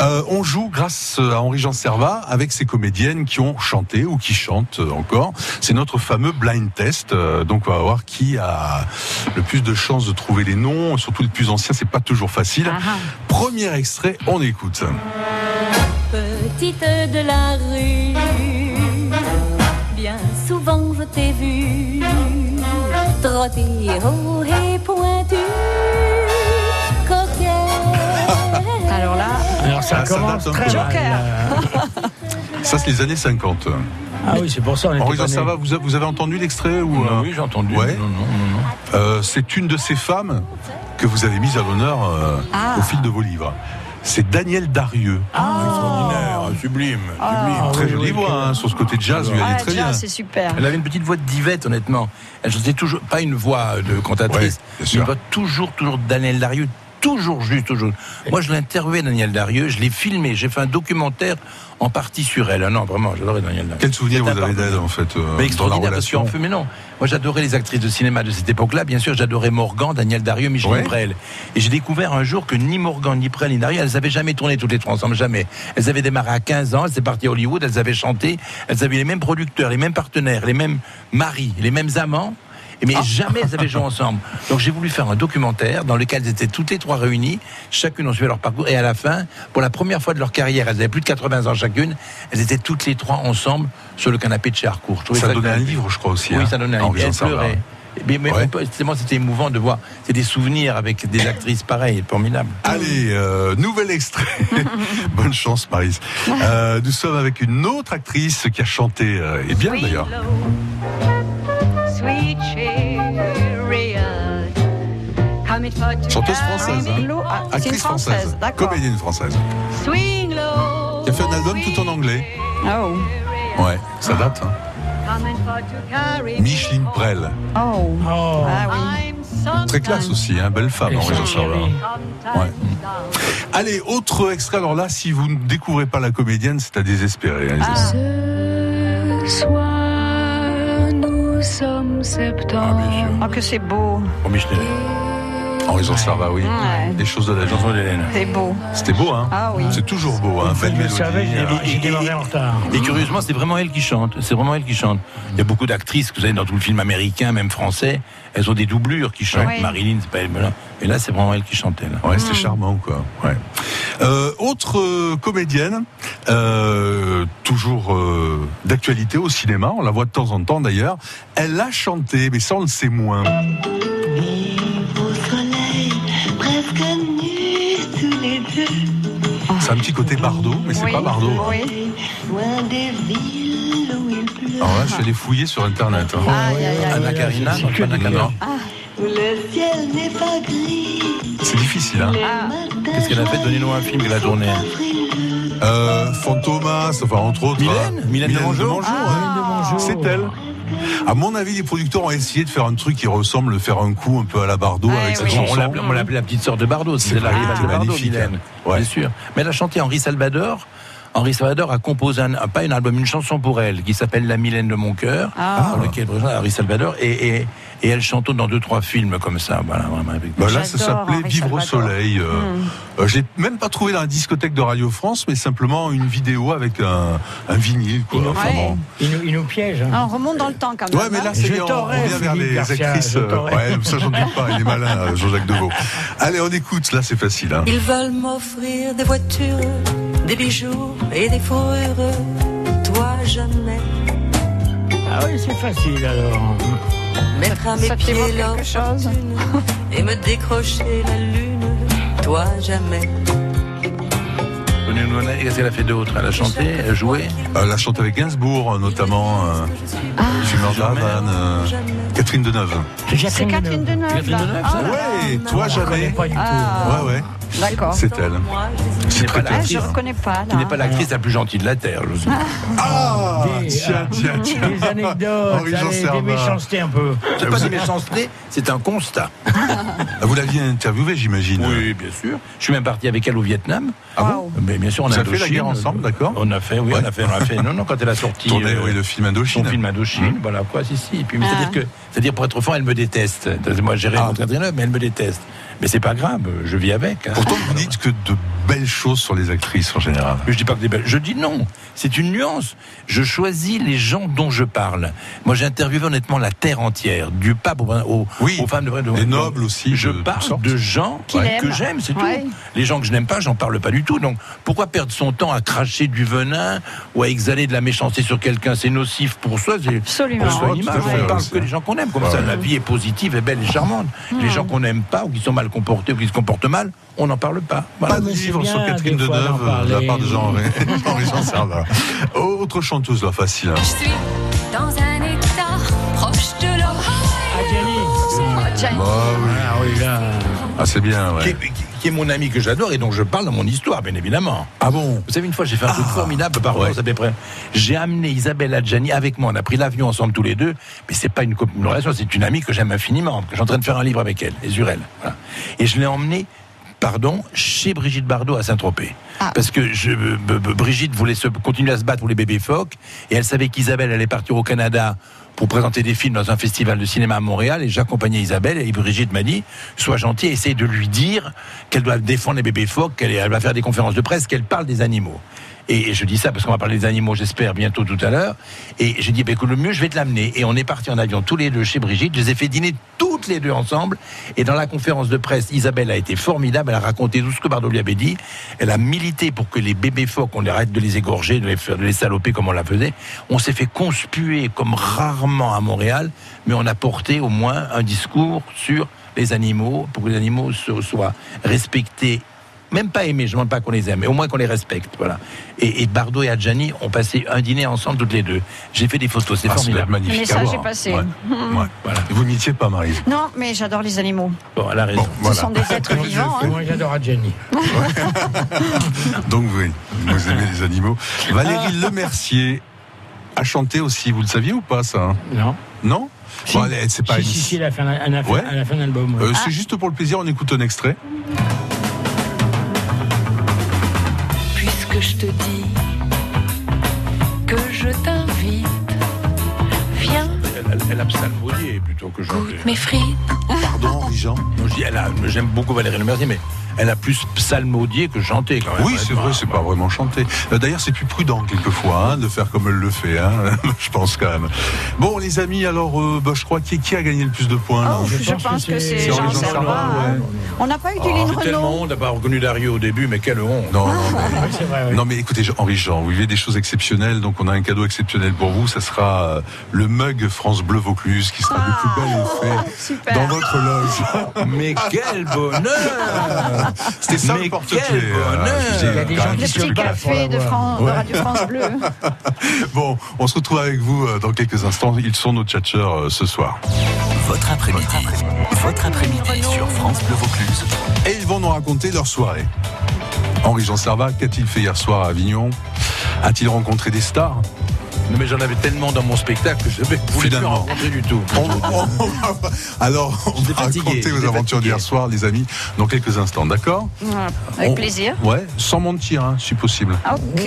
Euh, on joue grâce à Henri Jean Servat avec ces comédiennes qui ont chanté ou qui chantent encore. C'est notre fameux blind test. Euh, donc on va voir qui a le plus de chances de trouver les noms. Surtout les plus anciens, c'est pas toujours facile. Ah, ah. Premier extrait, on écoute. Petite de la rue, bien souvent je t'ai vu haut et pointu. Alors là, Alors ça Ah, ça commence date un très peu. mal. Joker. Ça, c'est les années 50. Ah oui, c'est pour ça on nés. Servat, vous, avez entendu l'extrait ou euh, Oui, j'ai entendu. Ouais. Non, non, non, non. Euh, C'est une de ces femmes que vous avez mise à l'honneur euh, Ah. au fil de vos livres. C'est Daniel Darieux. Extraordinaire, sublime, sublime. Ah, Très oui, jolie oui, voix, hein, sur ce côté jazz, lui, elle Ah, est très déjà, bien. c'est super. Elle avait une petite voix de divette, honnêtement. Elle chantait toujours, pas une voix de cantatrice, Ouais, une voix toujours, toujours Daniel Darieux, toujours juste, toujours. Moi, je l'ai interviewé, Daniel Darieux, je l'ai filmé, j'ai fait un documentaire en partie sur elle. Ah non, vraiment, j'adorais Daniel Darieux. Quel souvenir vous avez d'elle, en fait, euh, Mais extraordinaire, parce qu'en fait, mais non. Moi, j'adorais les actrices de cinéma de cette époque-là. Bien sûr, j'adorais Morgan, Daniel Darieux, Micheline Ouais. Prel. Et j'ai découvert un jour que ni Morgan, ni Prel, ni Darieux, elles avaient jamais tourné toutes les trois ensemble, jamais. Elles avaient démarré à 15 ans, elles étaient parties à Hollywood, elles avaient chanté, elles avaient les mêmes producteurs, les mêmes partenaires, les mêmes maris, les mêmes amants. Et Mais jamais elles avaient joué ensemble. Donc j'ai voulu faire un documentaire dans lequel elles étaient toutes les trois réunies, chacune ont suivi leur parcours, et à la fin, pour la première fois de leur carrière, elles avaient plus de 80 ans chacune, elles étaient toutes les trois ensemble sur le canapé de chez Harcourt. Trouvais Ça donnait un livre, je crois aussi. Oui, hein, ça donnait un Henri livre. Jean Elle Servat. pleurait. Mais, mais Ouais. on peut- c'est- moi, c'était émouvant de voir. C'est des souvenirs avec des actrices pareilles, formidables. Allez, euh, nouvel extrait. Bonne chance, Marise. Euh, nous sommes avec une autre actrice qui a chanté, euh, et bien d'ailleurs. Chanteuse française, hein. Low- ah, actrice française, d'accord. comédienne française, Swing low, qui a fait un album tout en anglais. Oh. Ouais, ça date. Hein. coming for to carry Micheline Prel, Oh. Oh. Ah oui. I'm sometimes très classe aussi, hein, belle femme, son Servat. chéri. Ouais. Allez, autre extrait. Alors là, si vous ne découvrez pas la comédienne, c'est à désespérer. hein, nous sommes septembre. Oh, que c'est beau. Oh, Micheline. Henri Jean Servat, oui. Ouais. Les choses de la Chanson d'Hélène. C'est beau. C'était beau, hein Ah oui. C'est toujours beau, hein. Belle Je le savais, j'ai mélodie. j'ai démarré en retard. Et curieusement, c'est vraiment elle qui chante. C'est vraiment elle qui chante. Il y a beaucoup d'actrices que vous savez dans tout le film américain, même français, elles ont des doublures qui chantent. Ouais. Marilyn, c'est pas elle. mais là- Et là, c'est vraiment elle qui chantait. Là. Ouais, c'était charmant, quoi. Ouais. Euh, autre euh, comédienne, euh, toujours euh, d'actualité au cinéma, on la voit de temps en temps d'ailleurs. Elle a chanté, mais ça on le sait moins. C'est un petit côté Bardot, mais c'est Oui, pas Bardot. hein. oui. Alors là, je suis allé fouiller sur Internet. hein. Aïe. Anna Karina C'est que Anna des- Karina. non. Où le ciel n'est pas gris. C'est difficile, hein. Qu'est-ce qu'elle a fait Donnez-nous un film qu'elle a tourné. Euh, Fantomas, enfin entre autres. Mylène? Hein. Mylène de Mongeau? Ouais. Ah. C'est elle. À mon avis, les producteurs ont essayé de faire un truc qui ressemble, faire un coup un peu à la Bardot avec cette On chanson. on l'appelait la petite sœur de Bardot, C'est la c'est de magnifique, Mylène. hein. Ouais. Bien sûr. Mais elle a chanté Henri Salvador. Henri Salvador a composé un, pas un album, une chanson pour elle qui s'appelle La Mylène de mon cœur, Ah. dans lequel présente Henri Salvador et, et, et elle chante dans deux trois films comme ça. Voilà, vraiment avec Bah là, ça s'appelait Vivre au soleil. Euh, Hmm. euh, J'ai même pas trouvé dans la discothèque de Radio France, mais simplement une vidéo avec un, un vinyle. Quoi. Enfin, Ouais. bon. Il nous, il nous piège. hein. Ah, on remonte dans le temps quand même. Ouais, mais là, hein. c'est Je bien, on, on t'aurais, vient vers Philippe les Garcia, actrices. je euh, ouais, ça, j'en doute pas, il est malin, euh, Jean-Jacques Deveau. Allez, on écoute, là, c'est facile. Hein. Ils veulent m'offrir des voitures, des bijoux et des fourrures. Toi jamais. Ah oui, c'est facile alors. Mettre à mes ça pieds quelque chose et me décrocher la lune. Toi jamais. Qu'est-ce qu'elle a fait d'autre Elle a chanté, elle a joué? Euh, Elle a chanté avec Gainsbourg, notamment. Euh, Havane, euh, Catherine Deneuve. C'est Catherine Deneuve. Catherine là. Deneuve, Ah, ça. Ouais, toi jamais. pas du tout. Ah. Ouais, ouais. D'accord. C'est elle. N'est pas Ah, l'actrice. je reconnais pas Qui n'est pas l'actrice la plus gentille de la terre. je sais. Ah Des, Tiens, ah, tiens, tiens. Des anecdotes, allez, des méchancetés un peu. C'est pas des méchancetés, c'est un constat. Ah, Vous l'aviez interviewée, j'imagine. Oui, bien sûr. Je suis même parti avec elle au Vietnam. Ah bon Mais bien sûr, on Vous a fait la guerre ensemble, d'accord On a fait, oui, Ouais. on a fait, on a fait. Non, non, quand elle a sorti Tourné, euh, oui, le film son Indochine. film Indochine, voilà quoi, si, si. Et puis, Ah. c'est-à-dire que, c'est-à-dire pour être franc, elle me déteste. Moi, j'ai rien Ah. contre mais elle me déteste. Mais c'est pas grave, je vis avec. hein. Belles choses sur les actrices en général. Je dis pas que des belles. Je dis non. C'est une nuance. Je choisis les gens dont je parle. Moi, j'ai interviewé honnêtement la terre entière, du pape aux, aux- Oui. aux femmes de vrai. de- Les nobles aussi, Je de parle de gens que aime. j'aime, c'est Ouais. tout. Les gens que je n'aime pas, j'en parle pas du tout. Donc, pourquoi perdre son temps à cracher du venin ou à exhaler de la méchanceté sur quelqu'un? C'est nocif pour soi. C'est Absolument. pour soi image. On parle que des gens qu'on aime. Comme ça, la vie est positive, est belle et charmante. Hmm. Les gens qu'on n'aime pas ou qui sont mal comportés ou qui se comportent mal, on n'en parle pas. Voilà. Pas de livre sur Catherine Deneuve d'en de la part de Jean- Henri Jean. Autre chanteuse, là, facile. hein. Je suis dans un état proche de l'eau. Bah oui. Ah oui, là. Ah, c'est bien, qui, ouais. est, qui- qui est mon ami que j'adore et dont je parle dans mon histoire, bien évidemment. Ah bon Vous savez, une fois, j'ai fait un truc formidable, pardon, Ouais. près. J'ai amené Isabelle Adjani avec moi. On a pris l'avion ensemble tous les deux, mais c'est pas une, une relation, c'est une amie que j'aime infiniment. que Je suis en train de faire un livre avec elle, les Urel. Voilà. Et je l'ai emmenée, pardon, chez Brigitte Bardot à Saint-Tropez. Parce que je, B- Brigitte voulait se, continuer à se battre pour les bébés phoques, et elle savait qu'Isabelle allait partir au Canada pour présenter des films dans un festival de cinéma à Montréal, et j'accompagnais Isabelle, et Brigitte m'a dit, sois gentil, essaye de lui dire qu'elle doit défendre les bébés phoques, qu'elle elle va faire des conférences de presse, qu'elle parle des animaux. Et, je dis ça parce qu'on va parler des animaux, j'espère, bientôt tout à l'heure. Et j'ai dit, bah, écoute, le mieux, je vais te l'amener. Et on est parti en avion tous les deux chez Brigitte. Je les ai fait dîner toutes les deux ensemble. Et dans la conférence de presse, Isabelle a été formidable. Elle a raconté tout ce que Bardot lui avait dit. Elle a milité pour que les bébés phoques, on arrête de les égorger, de les, faire, de les saloper comme on la faisait. On s'est fait conspuer comme rarement à Montréal, mais on a porté au moins un discours sur les animaux, pour que les animaux soient respectés même pas aimés, je ne demande pas qu'on les aime, mais au moins qu'on les respecte. Voilà. Et, et Bardot et Adjani ont passé un dîner ensemble toutes les deux. J'ai fait des photos, c'est Ah, ça formidable. magnifique. Message voir. est passé. Ouais. Ouais. Et Vous n'étiez pas, Marie. Non, mais j'adore les animaux. Bon, elle a raison. Bon, voilà. Ce sont des êtres vivants. hein. Moi, j'adore Adjani. Donc, oui, vous aimez les animaux. Valérie Lemercier a chanté aussi, vous le saviez ou pas, ça hein? Non. Non? Si. Bon, allez, c'est pas si, une- si, si, à la fin, à la fin, Ouais. à la fin de l'album. ouais. Euh, C'est juste pour le plaisir, on écoute un extrait. Te dis que je t'invite, viens, Elle, elle, elle a psalmodié plutôt que chanté. mes frites. Pardon, Jean? Je J'aime beaucoup Valérie Lemercier, mais elle a plus psalmodié que chanté quand même. Oui, c'est vrai, c'est pas vraiment chanté. Euh, D'ailleurs, c'est plus prudent quelquefois hein, de faire comme elle le fait. Hein, je pense quand même. Bon, les amis, alors, euh, bah, je crois qui, qui a gagné le plus de points là Oh, je pense que c'est Jean Servat. Servat, hein. On n'a pas eu du Oh, Lynn c'est tellement Renault. honte d'avoir reconnu Dario au début, mais quelle honte. Non, non, mais, non, mais écoutez, Jean- Henri Jean, vous vivez des choses exceptionnelles, donc on a un cadeau exceptionnel pour vous. Ça sera euh, le mug France Bleu Vaucluse qui sera le plus bel effet dans votre loge. Mais quel bonheur C'était ça Mais le porte-clés. quel euh, Il y a des gens qui super. café de, Fran- de Ouais. Radio France Bleu. Bon, on se retrouve avec vous euh, dans quelques instants. Ils sont nos tchatcheurs euh, ce soir. Votre après-midi. Votre après-midi sur France Bleu Vaucluse. Et ils vont nous raconter leur soirée. Henri-Jean Servat, qu'a-t-il fait hier soir à Avignon? A-t-il rencontré des stars? Non, mais j'en avais tellement dans mon spectacle que je ne voulais plus rencontrer du tout. On- on- on va- Alors, on va fatigué, raconter vos aventures d'hier soir, les amis, dans quelques instants, d'accord. Avec On- plaisir. Ouais, sans mentir, hein, si possible. Ok.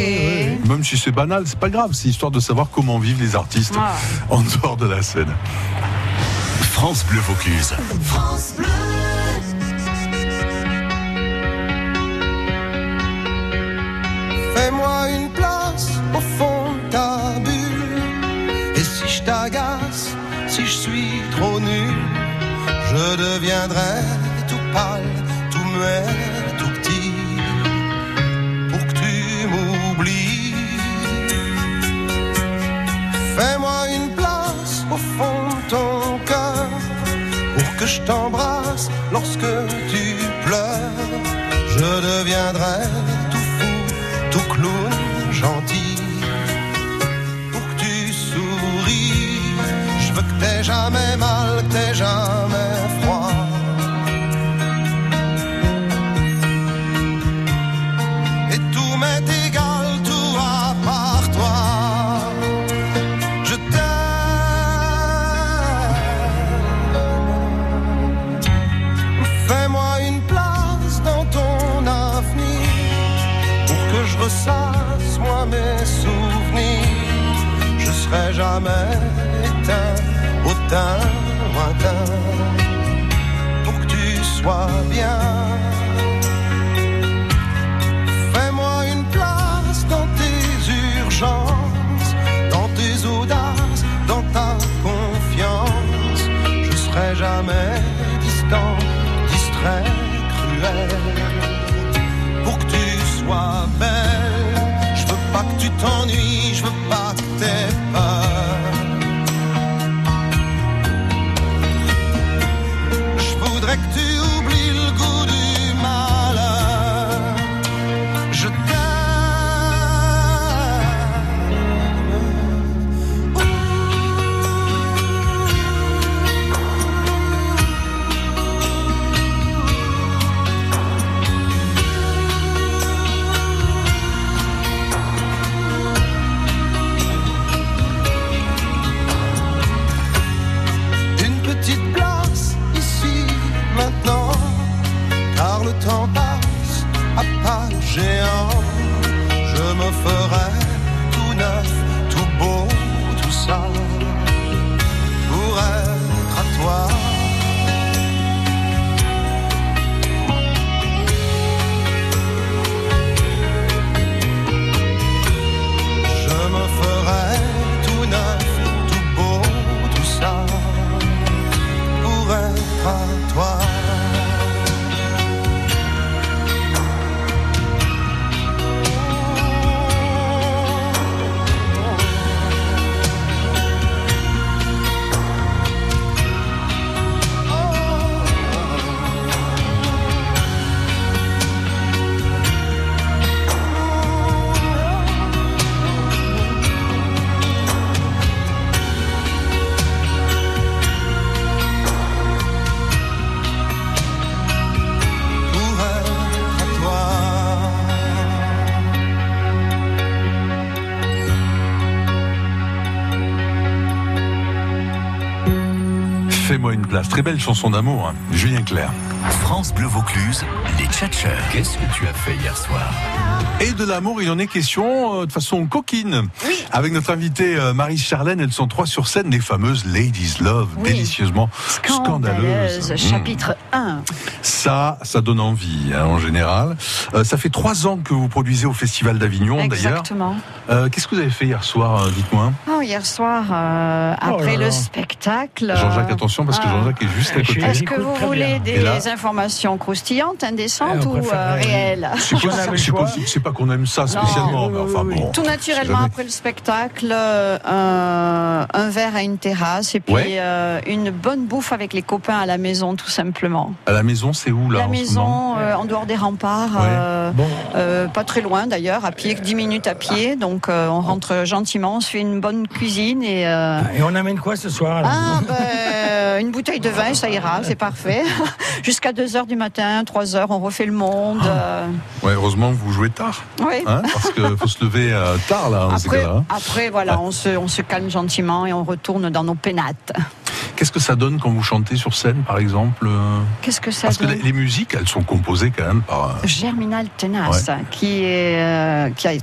Même si c'est banal, c'est pas grave, c'est histoire de savoir comment vivent les artistes Ah. en dehors de la scène. France Bleu Vaucluse. France Bleu. Fais-moi une place au fond je deviendrai tout pâle, tout muet, tout petit. Pour que tu m'oublies. Fais-moi une place au fond de ton cœur. Pour que je t'embrasse lorsque tu pleures. Je deviendrai tout fou, tout clown, gentil. Pour que tu souris, je veux que t'aies jamais mal, que t'aies jamais place. Très belle chanson d'amour, hein. Julien Clerc. France Bleu Vaucluse, les tchatcheurs. Qu'est-ce que tu as fait hier soir? Et de l'amour, il en est question euh, de façon coquine. Avec notre invitée euh, Marie Charlène, elles sont trois sur scène, les fameuses Ladies Love, Oui. délicieusement scandaleuses. Scandaleuse, Mmh. chapitre 1. Ça, ça donne envie hein, en général. Euh, ça fait trois ans que vous produisez au Festival d'Avignon d'ailleurs. Exactement. Euh, Qu'est-ce que vous avez fait hier soir, euh, dites-moi? Oh, hier soir, euh, Oh après là là. le spectacle. Jean-Jacques, attention, parce que. Jean-Jacques est juste à côté. Est-ce que vous voulez des là informations croustillantes, indécentes Eh, ou euh, réelles? C'est pas, qu'on aime ça spécialement, mais enfin bon. Tout naturellement jamais. après le spectacle, euh, un, un verre à une terrasse et puis Ouais. euh, une bonne bouffe avec les copains à la maison, tout simplement. À la maison, c'est où là la en maison, euh, en dehors des remparts, Ouais. euh, euh, pas très loin d'ailleurs, à pied, 10 minutes à pied. Donc euh, on rentre gentiment, on se fait une bonne cuisine et. euh, Et on amène quoi ce soir ah, ben, une bouteille de vin, ça ira, c'est parfait. Jusqu'à 2 heures du matin, 3 heures, on refait le monde. euh, Ouais, heureusement que vous jouez tard. Oui. Hein, parce qu'il faut se lever euh, tard là, Après, cas-là. après, voilà, on se, on se calme gentiment et on retourne dans nos pénates. Qu'est-ce que ça donne quand vous chantez sur scène, par exemple euh, Qu'est-ce que ça Parce que donne les, les musiques, elles sont composées quand même par. euh, Germinal Ouais. qui est, euh, qui a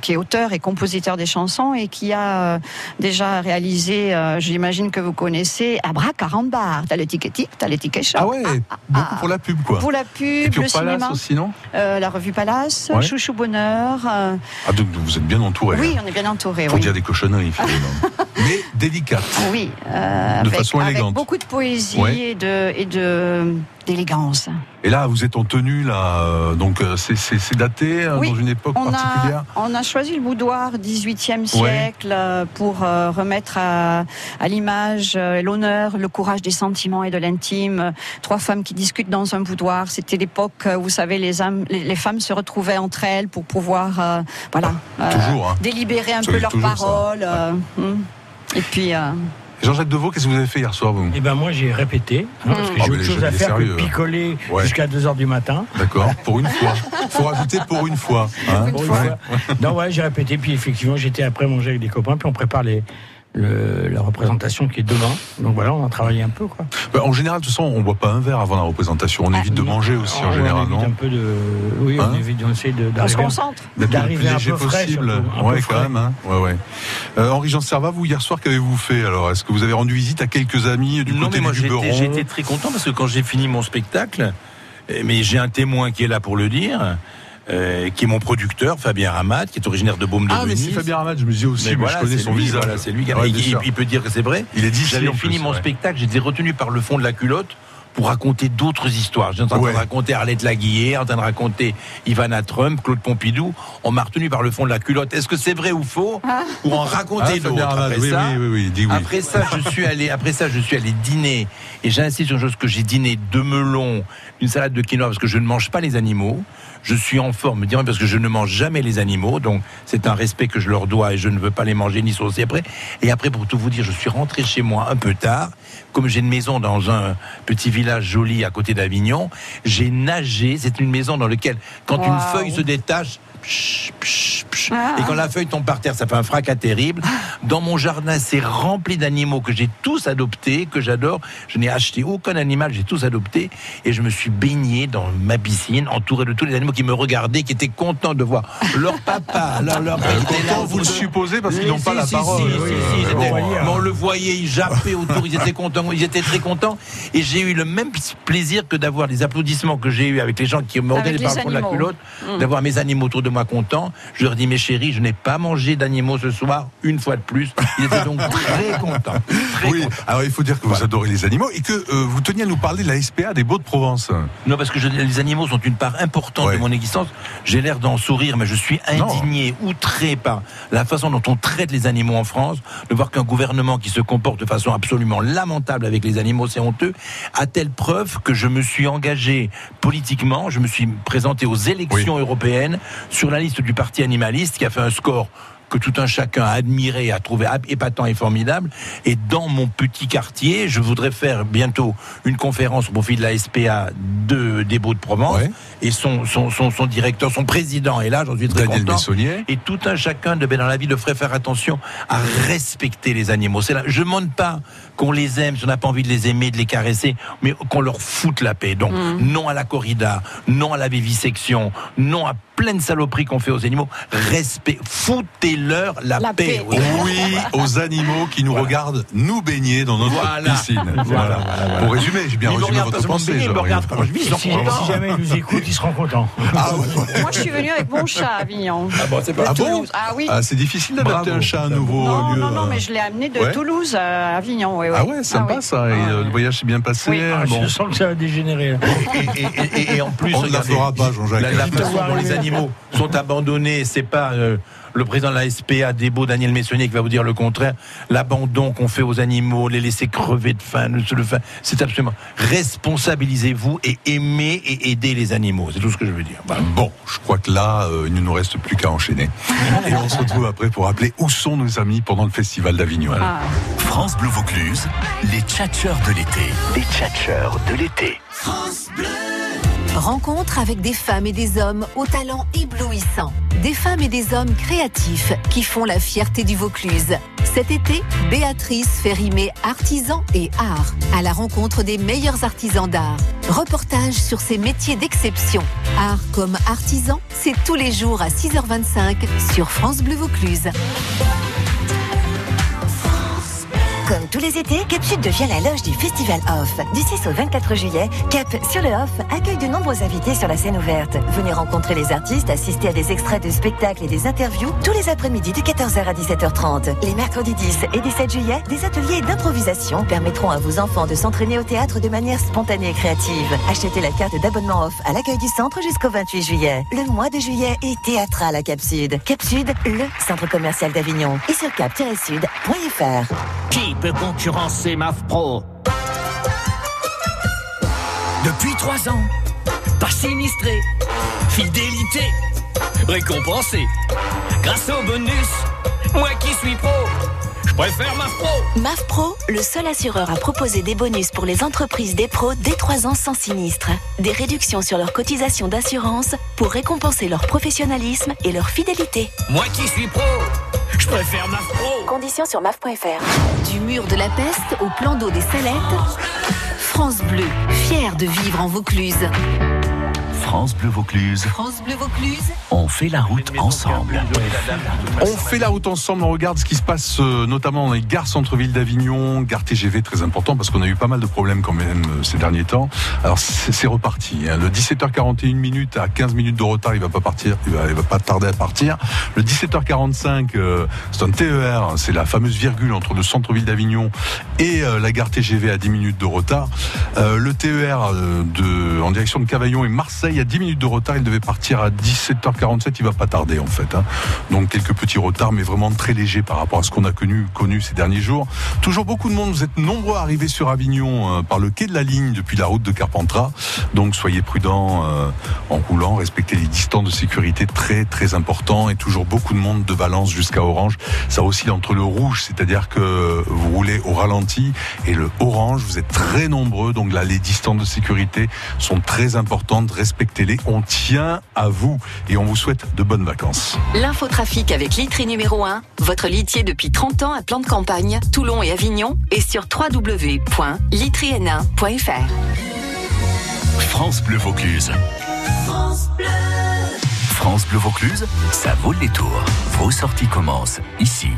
qui est auteur et compositeur des chansons et qui a euh, déjà réalisé, euh, j'imagine que vous connaissez, Abracadabra. T'as le ticket tip, t'as le ticket shop. Ah ouais, beaucoup pour la pub quoi. Pour la pub, Et puis le Palace cinéma, aussi, non euh, la revue Palace, Ouais. Chouchou Bonheur. Ah donc vous êtes bien entouré. oui, hein. on est bien entouré. Faut oui. dire des cochonneries finalement. Mais délicates. Oui, De avec, façon avec élégante. beaucoup de poésie Ouais. et de et de d'élégance. Et là, vous êtes en tenue là, euh, donc euh, c'est- daté euh, Oui, dans une époque on particulière. a, on a choisi le boudoir 18e Ouais. siècle pour euh, remettre à, à l'image euh, l'honneur, le courage des sentiments et de l'intime. Trois femmes qui discutent dans un boudoir. C'était l'époque où, vous savez, les, âmes- les, les femmes se retrouvaient entre elles pour pouvoir, euh, voilà, toujours, hein. délibérer un Ça peu leurs paroles. hum. Et puis. Jean-Jacques Deveau, qu'est-ce que vous avez fait hier soir vous Eh ben moi j'ai répété, hein, parce que Ah, j'ai autre chose à faire que hein. picoler Ouais. jusqu'à 2h du matin. D'accord, pour une fois. Faut rajouter pour une fois. hein. Pour une Ouais. fois. Non, ouais, j'ai répété, puis effectivement, j'étais après manger avec des copains, puis on prépare les, le- la représentation qui est demain. Donc voilà, on a travaillé un peu, quoi. Bah, en général, de toute façon, on boit pas un verre avant la représentation. On évite de manger aussi en Ah, général, on évite non un peu de. Oui, Hein on évite, on essaie de- on se d'arriver. concentre. D'être le plus D'arriver un peu frais, possible. surtout, un peu ouais, quand frais. même. Hein. Ouais, ouais. Euh, Henri-Jean Servat, vous hier soir, qu'avez-vous fait alors? Est-ce que vous avez rendu visite à quelques amis du Non, côté mais moi du j'étais j'étais très content parce que quand j'ai fini mon spectacle, euh, mais j'ai un témoin qui est là pour le dire, euh, qui est mon producteur, Fabien Ramat, qui est originaire de Baume de Ah, mais c'est Fabien Ramat, je me disais aussi, mais, voilà, je connais c'est son lui, visage. voilà, c'est lui qui Ouais, il, il peut dire que c'est vrai. Il est J'avais en fini plus, mon ouais. spectacle, j'étais retenu par le fond de la culotte pour raconter d'autres histoires. J'étais en train Ouais. de raconter Arlette Laguillet, en train de raconter Ivana Trump, Claude Pompidou. On m'a retenu par le fond de la culotte. Est-ce que c'est vrai ou faux Pour en Ah, raconter Fabien d'autres. Après oui, ça, oui, oui, oui, dis oui. après ça, je suis allé. Après ça, je suis allé dîner. Et j'insiste sur une chose que j'ai dîné deux melons, une salade de quinoa parce que je ne mange pas les animaux. Je suis en forme, parce que je ne mange jamais les animaux. Donc c'est un respect que je leur dois et je ne veux pas les manger ni saucer après. Et après, pour tout vous dire, je suis rentré chez moi un peu tard. Comme j'ai une maison dans un petit village joli à côté d'Avignon, j'ai nagé. C'est une maison dans laquelle, quand une feuille se détache, psh, psh, psh, Ah. et quand la feuille tombe par terre, ça fait un fracas terrible. Dans mon jardin, c'est rempli d'animaux que j'ai tous adoptés, que j'adore. Je n'ai acheté aucun animal, j'ai tous adopté. Et je me suis baigné dans ma piscine, entouré de tous les animaux qui me regardaient, qui étaient contents de voir leur papa, leur, leur père. Content, vous le supposez parce qu'ils n'ont Si, pas la si, parole. si, si, Euh, si, bon, mais on le voyait, ils jappaient autour, ils étaient contents, ils étaient très contents. Et j'ai eu le même plaisir que d'avoir les applaudissements que j'ai eu avec les gens qui donné par les le fond de la culotte, Mm. d'avoir mes animaux autour de moi contents. Je leur dis, mes chéris, je n'ai pas mangé d'animaux ce soir, une fois de plus. Ils étaient donc très contents. Très oui, alors il faut dire que vous adorez les animaux et que euh, vous teniez à nous parler de la SPA des Beaux-de-Provence. Non, parce que je- les animaux sont une part importante de mon existence. J'ai l'air d'en sourire, mais je suis indigné, outré par la façon dont on traite les animaux en France, de voir qu'un gouvernement qui se comporte de façon absolument lamentable avec les animaux, c'est honteux, à telle preuve que je me suis engagé politiquement, je me suis présenté aux élections européennes sur la liste du parti animaliste qui a fait un score que tout un chacun a admiré, a trouvé épatant et formidable. Et dans mon petit quartier, je voudrais faire bientôt une conférence au profit de la SPA de, des Beaux de Provence. Et son, son, son, son directeur, son président est là, j'en suis très Daniel content. Messonnier. Et tout un chacun de, ben, dans la vie devrait faire attention à respecter les animaux. C'est là, je ne demande pas qu'on les aime, si on n'a pas envie de les aimer, de les caresser, mais qu'on leur foute la paix. Donc, non à la corrida, non à la vivisection, non à plein de saloperies qu'on fait aux animaux. Respect, foutez-leur la, La paix. paix, Oui, aux animaux qui nous regardent nous baigner dans notre Voilà. piscine. Voilà. Pour résumer, j'ai bien Ils résumé votre pensée. baigner, ils me regardent je vis, si jamais ils nous écoutent, ils seront contents. Ah, ouais. Moi, je suis venue avec mon chat à Avignon. Ah bon, c'est pas Ah bon. Ah oui. Ah, c'est difficile d'adapter un chat à un nouveau non, lieu. non, non, mais je l'ai amené de Ouais. Toulouse à Avignon. Ah ouais, sympa oui. ça. Et, euh, le voyage s'est bien passé. Oui. Ah, bon. Je sens que ça va dégénérer. et, et- et- et en plus, On ne la fera pas, Jean-Jacques. La, façon dont les animaux sont abandonnés, c'est pas euh, le président de la SPA, Débo, Daniel Messonnier, qui va vous dire le contraire. L'abandon qu'on fait aux animaux, les laisser crever de faim, le c'est absolument. Responsabilisez-vous et aimez et aidez les animaux. C'est tout ce que je veux dire. Voilà. Bon, je crois que là, euh, il ne nous reste plus qu'à enchaîner. Et on se retrouve après pour rappeler où sont nos amis pendant le festival d'Avignon. Ah. France Bleu Vaucluse, les tchatcheurs de l'été. Les tchatcheurs de l'été. Rencontre avec des femmes et des hommes au talent éblouissant. Des femmes et des hommes créatifs qui font la fierté du Vaucluse. Cet été, Béatrice fait rimer artisan et art à la rencontre des meilleurs artisans d'art. Reportage sur ces métiers d'exception. Art comme artisan, c'est tous les jours à 6h25 sur France Bleu Vaucluse. Comme tous les étés, Cap Sud devient la loge du Festival Off. Du 6 au 24 juillet, Cap sur le Off accueille de nombreux invités sur la scène ouverte. Venez rencontrer les artistes, assister à des extraits de spectacles et des interviews tous les après-midi de 14h à 17h30. Les mercredis 10 et 17 juillet, des ateliers d'improvisation permettront à vos enfants de s'entraîner au théâtre de manière spontanée et créative. Achetez la carte d'abonnement Off à l'accueil du centre jusqu'au 28 juillet. Le mois de juillet est théâtral à Cap Sud. Cap Sud, le centre commercial d'Avignon. Et sur cap-sud.fr. Peut concurrencer MAF Pro Depuis trois ans, pas sinistré, fidélité, récompensé. Grâce au bonus, moi qui suis pro, je préfère MAF Pro. MAF Pro, le seul assureur à proposer des bonus pour les entreprises des pros dès 3 ans sans sinistre. Des réductions sur leurs cotisations d'assurance pour récompenser leur professionnalisme et leur fidélité. Moi qui suis pro, je préfère MAF Pro. Conditions sur MAF.fr. Du mur de la peste au plan d'eau des Salettes, France Bleu, fière de vivre en Vaucluse. France Bleu Vaucluse, France Bleu Vaucluse, on fait la route ensemble. On fait la route ensemble, on regarde ce qui se passe euh, notamment dans les gares centre-ville d'Avignon, gare TGV très important parce qu'on a eu pas mal de problèmes quand même euh, ces derniers temps. Alors c'est c'est reparti. hein. Le 17h41 minutes à 15 minutes de retard, il va pas partir, il va, il va pas tarder à partir. Le 17h45, euh, c'est un TER, c'est la fameuse virgule entre le centre-ville d'Avignon et euh, la gare TGV à 10 minutes de retard. Euh, le TER euh, de, en direction de Cavaillon et Marseille à 10 minutes de retard, il devait partir à 17h47, il va pas tarder en fait. hein. Donc quelques petits retards, mais vraiment très légers par rapport à ce qu'on a connu, ces derniers jours. Toujours beaucoup de monde, vous êtes nombreux à arriver sur Avignon euh, par le quai de la ligne depuis la route de Carpentras. Donc soyez prudents euh, en roulant, respectez les distances de sécurité très très importants et toujours beaucoup de monde de Valence jusqu'à Orange. Ça oscille entre le rouge, c'est-à-dire que vous roulez au ralenti et le orange, vous êtes très nombreux. Donc là, les distances de sécurité sont très importantes. Respectez-les. On tient à vous et on vous souhaite de bonnes vacances. L'infotrafic avec Litry numéro 1, votre litier depuis 30 ans à plan de campagne, Toulon et Avignon, et sur www.litryn1.fr. France Bleu Vaucluse. France Bleu Vaucluse, ça vaut le détour. Vos sorties commencent ici.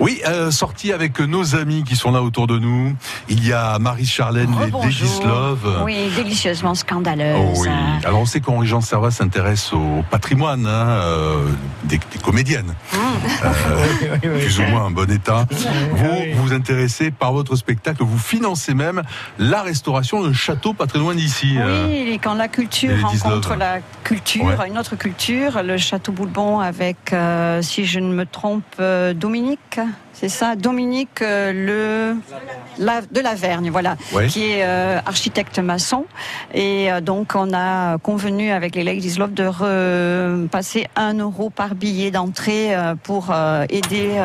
Oui, euh, sortie avec nos amis qui sont là autour de nous. Il y a Marie-Charlène et Rebonjour. Législove. Oui, délicieusement scandaleuse. Oh oui. Alors on sait qu'Henri Jean Servat s'intéresse au patrimoine hein, euh, des, des comédiennes, Euh, plus ou moins en bon état. Vous vous intéressez par votre spectacle, vous financez même la restauration d'un château pas très loin d'ici. euh. Oui, et quand la culture rencontre 19. la culture, Ouais. une autre culture, le Château Boulbon avec, euh, si je ne me trompe, euh, Dominique C'est ça, Dominique euh, le la, de Lavergne, voilà, Ouais. qui est euh, architecte maçon. Et euh, donc on a convenu avec les Ladies Love de repasser un euro par billet d'entrée pour aider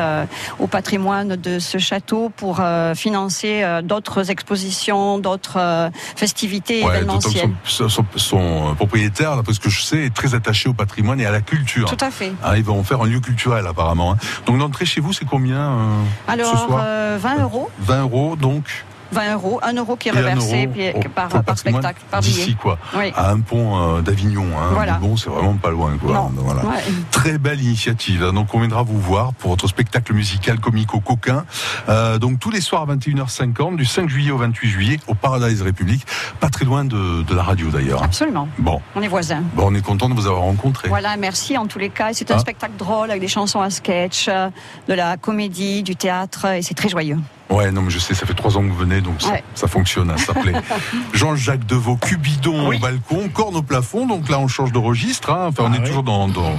au patrimoine de ce château, pour financer d'autres expositions, d'autres festivités Ouais, événementielles. son, son- son propriétaire, d'après ce que je sais, est très attaché au patrimoine et à la culture. Tout à fait. Ah, ils vont faire un lieu culturel apparemment. hein. Donc l'entrée chez vous, c'est combien euh, ce Alors, soir euh, 20 euros. 20 euros donc 20 euros, 1 euro qui est Et reversé euro puis, au- par, spectacle, par billet. D'ici quoi, Oui. à un pont euh, d'Avignon. Hein. Voilà. Bon, c'est vraiment pas loin quoi. Non. Voilà. Ouais. Très belle initiative. hein. Donc on viendra vous voir pour votre spectacle musical comico coquin. Euh, donc tous les soirs à 21h50 du 5 juillet au 28 juillet au Paradise République, pas très loin de, de la radio d'ailleurs. Absolument. Bon. On est voisins. Bon, on est content de vous avoir rencontré. Voilà, merci en tous les cas. C'est un Ah. spectacle drôle avec des chansons à sketch, euh, de la comédie, du théâtre, et c'est très joyeux. Ouais, non, mais je sais, ça fait trois ans que vous venez, donc ça, Ouais. ça fonctionne, hein, ça plaît. Jean-Jacques Deveau, Cubidon au balcon, corne au plafond, donc là on change de registre, hein. enfin on Ah est oui. toujours dans, dans,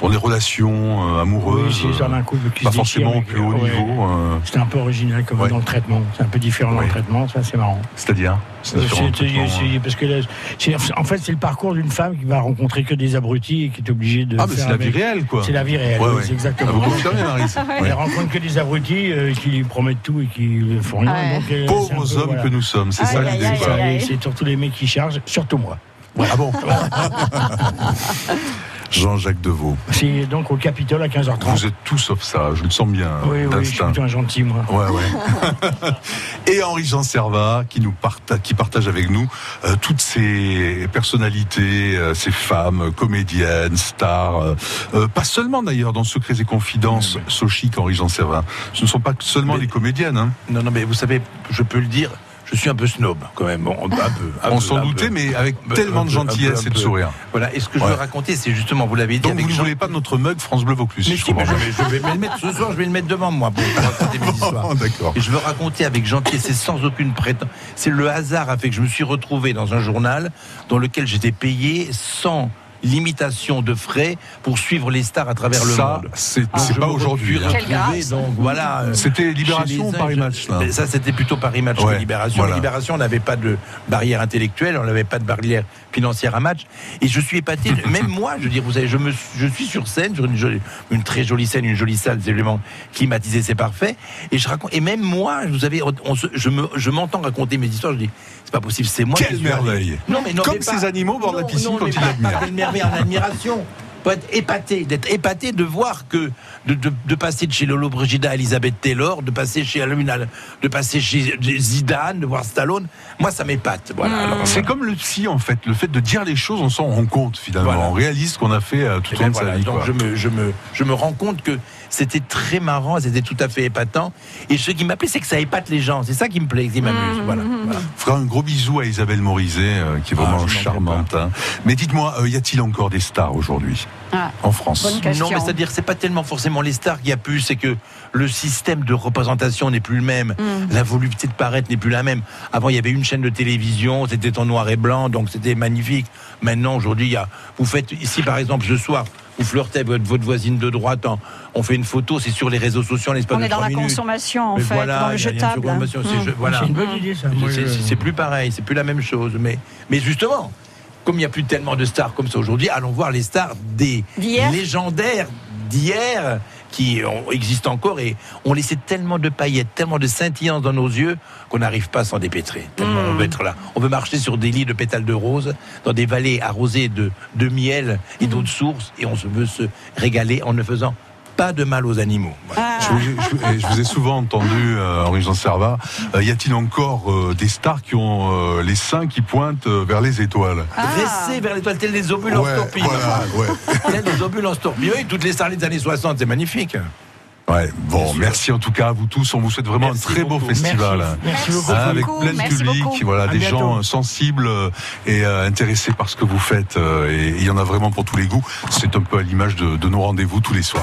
dans les relations euh, amoureuses, Oui, un couple qui pas se forcément au plus haut ouais. niveau. euh, C'est un peu original comme Ouais. dans le traitement. C'est un peu différent dans le traitement, ça c'est marrant. C'est-à-dire? Parce que là, en fait, c'est le parcours d'une femme qui va rencontrer que des abrutis et qui est obligée de. Ah, mais c'est la vie réelle, quoi. C'est la vie réelle, Ouais, oui, ouais. c'est exactement. Ah, vous confirmez, Maryse Elle rencontre que des abrutis euh, qui lui promettent tout et qui ne font rien. Ouais. donc, euh, Pauvres peu, hommes voilà. que nous sommes, c'est ça l'idée. C'est surtout les mecs qui chargent, surtout moi. Ah bon Jean-Jacques Deveau. C'est donc au Capitole à 15h30. Vous êtes tout sauf ça, je le sens bien. Oui, oui, je suis plutôt un gentil, moi. Ouais, ouais. Et Henri-Jean Servat, qui nous parta- qui partage avec nous euh, toutes ces personnalités, euh, ces femmes, comédiennes, stars, euh, pas seulement d'ailleurs dans Secrets et Confidences, Sochic, Henri-Jean Servat. Ce ne sont pas seulement les comédiennes. Hein. Non, non, mais vous savez, je peux le dire, je suis un peu snob quand même. Bon, un peu, un On s'en doutait, peu. mais avec peu, tellement de gentillesse et de sourire. Voilà, et ce que je veux raconter, c'est justement, vous l'avez dit, Donc avec vous ne Jean- voulez pas de notre mug France Bleu Vaucluse Mais je si, mais je comprends vais, je vais me le mettre ce soir, je vais le mettre devant moi pour raconter mes histoires. D'accord. Et je veux raconter avec gentillesse et sans aucune prétention. C'est le hasard a fait que je me suis retrouvé dans un journal dans lequel j'étais payé sans limitation de frais pour suivre les stars à travers le Ça, monde. c'est je pas aujourd'hui. hein. Donc voilà. euh, C'était Libération ou Paris je- Match là Ça, c'était plutôt Paris Match Ouais, que Libération. voilà. Libération, on n'avait pas de barrière intellectuelle, on n'avait pas de barrière financière à match. Et je suis épaté. Même moi, je veux dire, vous savez, je, me, suis- je suis sur scène, sur une, jolie- une très jolie scène, une jolie salle, c'est vraiment climatisé, c'est parfait. Et je raconte. Et même moi, vous savez, on je me- je m'entends raconter mes histoires. Je dis, c'est pas possible, c'est moi. Quelle qui suis arrivé. merveille. Non, mais non, Comme mais ces animaux au bord de la piscine non, quand ils quelle merveille en admiration. Faut être épaté, d'être épaté de voir que de, de, de passer de chez Lolo Brigida à Elisabeth Taylor, de passer chez de passer chez Zidane, de voir Stallone, moi ça m'épate. Voilà. Alors, C'est comme le psy en fait, le fait de dire les choses, on s'en rend compte finalement, Voilà. on réalise ce qu'on a fait euh, tout au long de sa voilà, vie. donc quoi. je me, je, me, je me rends compte que c'était très marrant, c'était tout à fait épatant. Et ce qui m'a plaît, c'est que ça épate les gens. C'est ça qui me plaît, qui m'amuse. Voilà, voilà. fera un gros bisou à Isabelle Morizet, euh, qui est Ah, vraiment charmante. hein. Mais dites-moi, euh, y a-t-il encore des stars aujourd'hui Ah, en France. Non, mais c'est-à-dire, c'est pas tellement forcément les stars qu'il y a plus, c'est que le système de représentation n'est plus le même. Mm. La volupté de paraître n'est plus la même. Avant, il y avait une chaîne de télévision, c'était en noir et blanc, donc c'était magnifique. Maintenant, aujourd'hui, il y a, vous faites, ici, par exemple, ce soir, vous flirtez avec votre, voisine de droite, en- on fait une photo, c'est sur les réseaux sociaux en l'espace On de est dans la minutes. consommation, en Mais fait, voilà, dans le jetable. consommation, c'est Mm. je- voilà. C'est une bonne idée, ça. C'est- plus pareil, c'est plus la même chose. Mais, mais justement, comme il n'y a plus tellement de stars comme ça aujourd'hui, allons voir les stars des légendaires d'hier qui existent encore et ont laissé tellement de paillettes, tellement de scintillance dans nos yeux qu'on n'arrive pas à s'en dépêtrer. Tellement Hmm. on veut être là. On veut marcher sur des lits de pétales de rose, dans des vallées arrosées de, de miel et Hmm. d'eau de source et on se veut se régaler en ne faisant pas de mal aux animaux. Voilà. Je, vous- je- je- je vous ai souvent entendu, euh, Henri-Jean Servat, euh, y a-t-il encore euh, des stars qui ont euh, les seins qui pointent euh, vers les étoiles? Dressés vers l'étoile, tels les obules en Ouais, torpille. voilà, ouais. Tels les obules en torpille. Oui, toutes les stars des années 60, c'est magnifique. Ouais, bon, merci en tout cas à vous tous. On vous souhaite vraiment Merci un très beau festival. Merci. Merci beaucoup. Hein, avec beaucoup. plein de Merci public, voilà, À des bientôt. gens sensibles et intéressés par ce que vous faites. et il y en a vraiment pour tous les goûts. C'est un peu à l'image de, de nos rendez-vous tous les soirs.